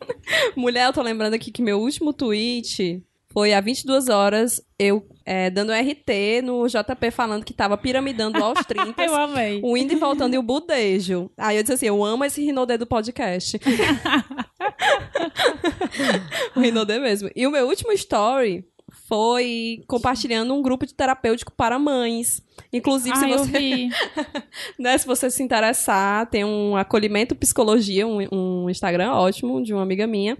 Mulher, eu tô lembrando aqui que meu último tweet foi há 22 horas, eu é, dando RT no JP falando que tava piramidando aos 30. Eu amei. O indo e voltando e o budejo. Aí eu disse assim, eu amo esse Rinodê do podcast. o Rinodê mesmo. E o meu último story foi compartilhando um grupo de terapêutico para mães. Inclusive, Ah, se você né, se você se interessar, tem um acolhimento psicologia, um, um Instagram ótimo de uma amiga minha,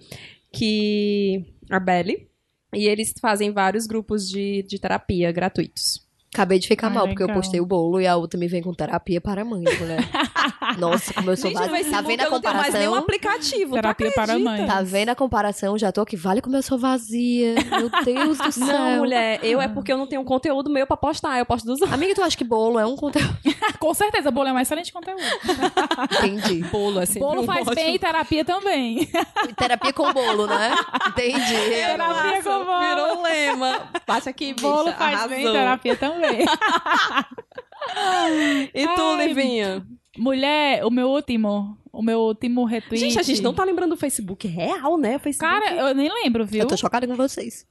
que a Belly. E eles fazem vários grupos de, de terapia gratuitos. Acabei de ficar Ai, mal, porque eu legal. postei o bolo e a outra me vem com terapia para mães, mulher. Nossa, como eu sou vazia. Tá vendo a eu não tenho mais nenhum comparação? aplicativo. Terapia para mães. Tá vendo a comparação? Já tô aqui. Vale como eu sou vazia. Meu Deus do céu. Não, mulher, eu é porque eu não tenho conteúdo meu pra postar, eu posto dos outros. Amiga, tu acha que bolo é um conteúdo? Com certeza, bolo é um excelente conteúdo. Entendi. Bolo, assim. Bolo faz bem e terapia também. Terapia com bolo, né? Entendi. Terapia com bolo. Virou um lema. Bate aqui, bicha. Bolo faz arrasou. bem, terapia também. E tu, Ai, Livinha? Mulher, o meu último, o meu último retweet. Gente, a gente não tá lembrando do Facebook real, né? Facebook. Cara, eu nem lembro, viu? Eu tô chocada com vocês.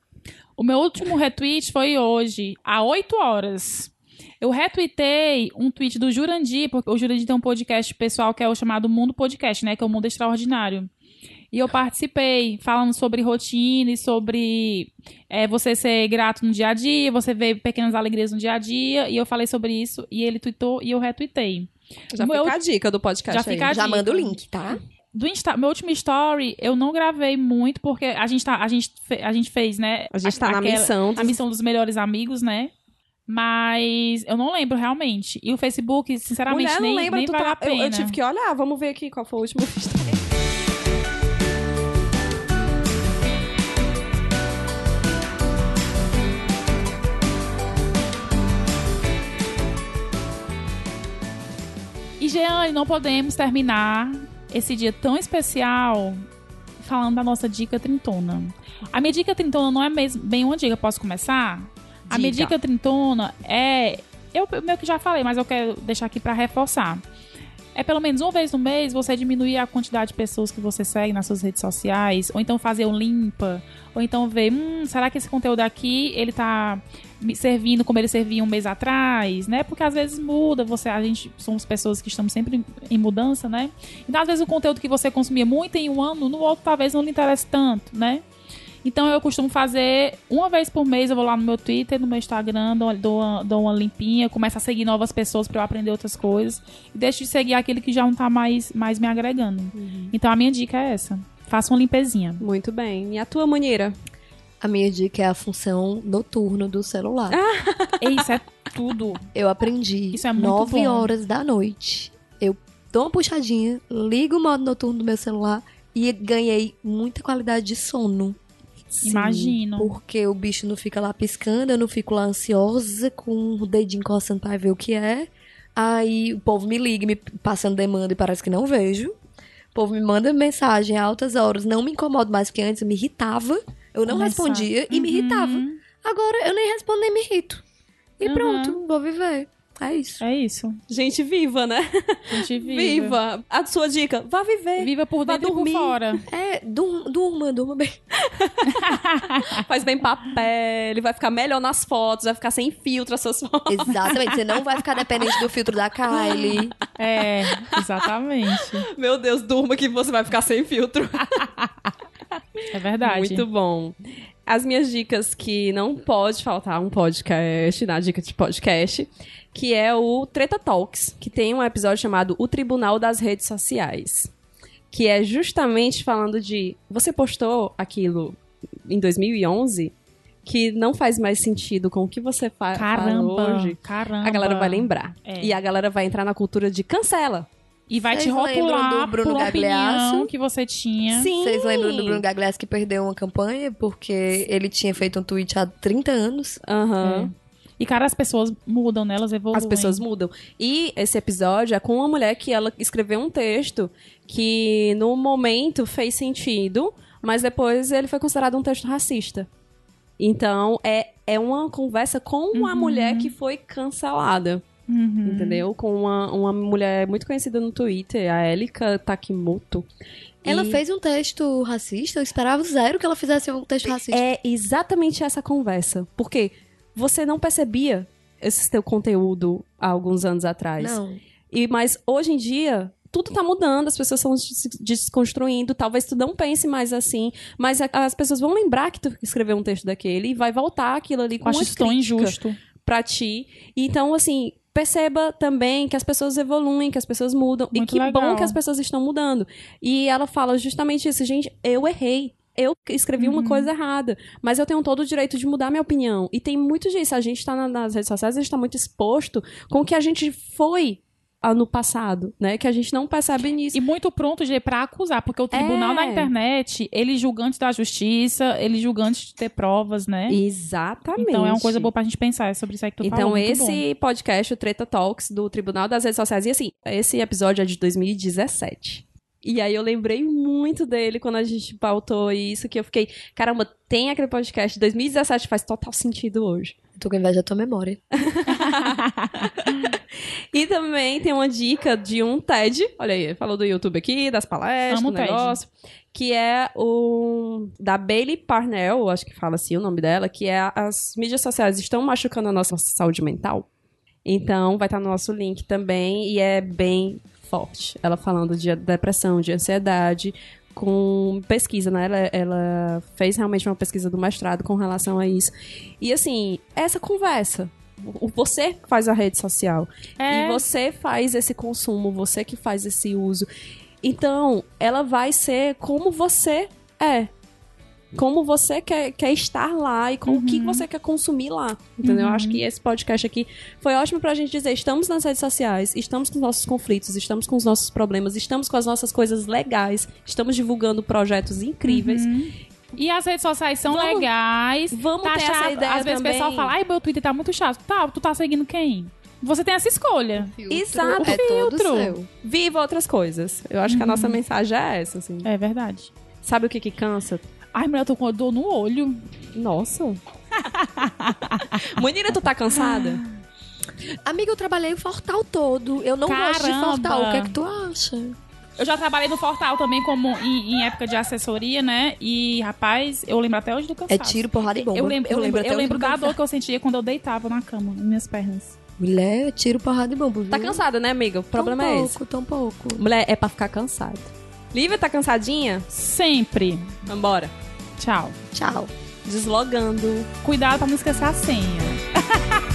O meu último retweet foi hoje, há 8 horas. Eu retweetei um tweet do Jurandir, porque o Jurandir tem um podcast pessoal que é o chamado Mundo Podcast, né? Que é o Mundo Extraordinário. E eu participei, falando sobre rotina e sobre é, você ser grato no dia a dia, você ver pequenas alegrias no dia a dia. E eu falei sobre isso, e ele tweetou e eu retweetei. Já meu- fica a dica do podcast Já aí. fica a Já dica. manda o link, tá? Do Insta, meu último story, eu não gravei muito, porque a gente, tá, a gente, fe- a gente fez, né? A gente tá na missão. a missão dos melhores amigos, né? Mas eu não lembro realmente. E o Facebook, sinceramente, Mulher, nem, não lembra, nem vale tá... eu, eu tive que olhar, vamos ver aqui qual foi o último E, Jeane, não podemos terminar esse dia tão especial falando da nossa dica trintona. A minha dica trintona não é mesmo bem uma dica, posso começar? A minha dica trintona é. Eu meio que já falei, mas eu quero deixar aqui pra reforçar. É pelo menos uma vez no mês você diminuir a quantidade de pessoas que você segue nas suas redes sociais, ou então fazer um limpa, ou então ver, hum, será que esse conteúdo aqui ele tá me servindo como ele servia um mês atrás, né? Porque às vezes muda, você, a gente somos pessoas que estamos sempre em mudança, né? Então às vezes o conteúdo que você consumia muito em um ano, no outro talvez não lhe interesse tanto, né? Então eu costumo fazer uma vez por mês, eu vou lá no meu Twitter, no meu Instagram, dou, dou, uma, dou uma limpinha, começo a seguir novas pessoas para eu aprender outras coisas e deixo de seguir aquele que já não tá mais, mais me agregando. Então a minha dica é essa. Faça uma limpezinha. Muito bem. E a tua maneira? A minha dica é a função noturno do celular. Isso é tudo. Eu aprendi Isso é muito 9 bom. horas da noite. Eu dou uma puxadinha, ligo o modo noturno do meu celular e ganhei muita qualidade de sono. Imagino. Porque o bicho não fica lá piscando, eu não fico lá ansiosa com o dedinho coçando pra ver o que é. Aí o povo me liga, me passando demanda e parece que não vejo. O povo me manda mensagem a altas horas, não me incomodo mais, porque antes eu me irritava. Eu não respondia e me irritava. Uhum. Agora eu nem respondo nem me irrito. E Uhum. pronto, vou viver. É isso. É isso. Gente viva, né? Gente viva. Viva. A sua dica, vá viver. Viva por Vá dentro e por dormir. fora. É, dur- durma, durma bem. Faz bem pra pele, vai ficar melhor nas fotos, vai ficar sem filtro as suas fotos. Exatamente. Você não vai ficar dependente do filtro da Kylie. É, exatamente. Meu Deus, durma que você vai ficar sem filtro. É verdade. Muito bom. As minhas dicas que não pode faltar um podcast, na dica de podcast, que é o Treta Talks, que tem um episódio chamado O Tribunal das Redes Sociais. Que é justamente falando de. Você postou aquilo em 2011 que não faz mais sentido com o que você fa Caramba, hoje. caramba. A galera vai lembrar. É. E a galera vai entrar na cultura de cancela. E vai te Vocês lembram rotular do Bruno por Gagliasso? que você tinha. Sim. Vocês lembram do Bruno Gagliasso que perdeu uma campanha porque ele tinha feito um tweet há 30 anos? Aham. E, cara, as pessoas mudam, né? Elas evoluem. As pessoas mudam. E esse episódio é com uma mulher que ela escreveu um texto que no momento fez sentido, mas depois ele foi considerado um texto racista. Então é, é uma conversa com a mulher que foi cancelada. Uhum. Entendeu? Com uma, uma mulher muito conhecida no Twitter, a Elika Takimoto. Ela E fez um texto racista? Eu esperava zero que ela fizesse um texto racista. É exatamente essa conversa. Porque você não percebia esse teu conteúdo há alguns anos atrás. Não. E, mas hoje em dia, tudo tá mudando, as pessoas estão se desconstruindo, talvez tu não pense mais assim, mas a- as pessoas vão lembrar que tu escreveu um texto daquele e vai voltar aquilo ali com Eu acho uma isso tão crítica injusto. pra ti. Então, assim, perceba também que as pessoas evoluem, que as pessoas mudam. e Muito que bom legal. que as pessoas estão mudando. E ela fala justamente isso, gente, eu errei. Eu escrevi uma coisa errada, mas eu tenho todo o direito de mudar minha opinião. E tem muito disso. A gente tá na- nas redes sociais, a gente tá muito exposto com o que a gente foi ah, no passado, né? Que a gente não percebe nisso. E muito pronto de pra acusar, porque o tribunal É. da internet, ele julga antes da justiça, ele julga antes de ter provas, né? Exatamente. Então é uma coisa boa pra gente pensar é sobre isso aí que tu Então, falou. muito esse podcast, o Treta Talks, do Tribunal das Redes Sociais, e assim, esse episódio é de 2017. E aí eu lembrei muito dele quando a gente pautou isso, que eu fiquei, caramba, tem aquele podcast de 2017, faz total sentido hoje. Eu tô com inveja da tua memória. E também tem uma dica de um TED, olha aí, falou do YouTube aqui, das palestras, Amo do TED. negócio, que é o da Bailey Parnell, acho que fala assim o nome dela, que é as mídias sociais estão machucando a nossa saúde mental. Então vai estar no nosso link também e é bem forte. Ela falando de depressão, de ansiedade, com pesquisa, né? Ela, ela fez realmente uma pesquisa do mestrado com relação a isso. E assim, essa conversa. Você que faz a rede social. É. E você faz esse consumo, você que faz esse uso. Então, ela vai ser como você é. Como você quer, quer estar lá e com o que você quer consumir lá. Entendeu? Eu acho que esse podcast aqui foi ótimo pra gente dizer: estamos nas redes sociais, estamos com os nossos conflitos, estamos com os nossos problemas, estamos com as nossas coisas legais, estamos divulgando projetos incríveis. E as redes sociais são Vamos- legais. vamos tá ter essa chato. ideia Às vezes também. o pessoal fala, ai, meu Twitter tá muito chato. Tá, tu tá seguindo quem? Você tem essa escolha. Exato. É todo Filtro. seu. Viva outras coisas. Eu acho que a nossa mensagem é essa, assim. É verdade. Sabe o que que cansa? Ai, mulher, eu tô com dor no olho. Nossa. Menina, tu tá cansada? Amiga, eu trabalhei o Fortal todo. Eu não gosto de Caramba. Fortal. O que é que tu acha? Eu já trabalhei no Fortal também como em, em época de assessoria, né? E, rapaz, eu lembro até hoje do cansaço. É tiro, porrada e bomba. Eu lembro, eu lembro, eu lembro do da cansaço. dor que eu sentia quando eu deitava na cama, nas minhas pernas. Mulher, é tiro, porrada e bomba. Tá viu? cansada, né, amiga? O problema tão é pouco, esse. Tão pouco. Mulher, é pra ficar cansada. Lívia, tá cansadinha? Sempre. Vambora. Tchau. Tchau. Deslogando. Cuidado pra não esquecer a senha.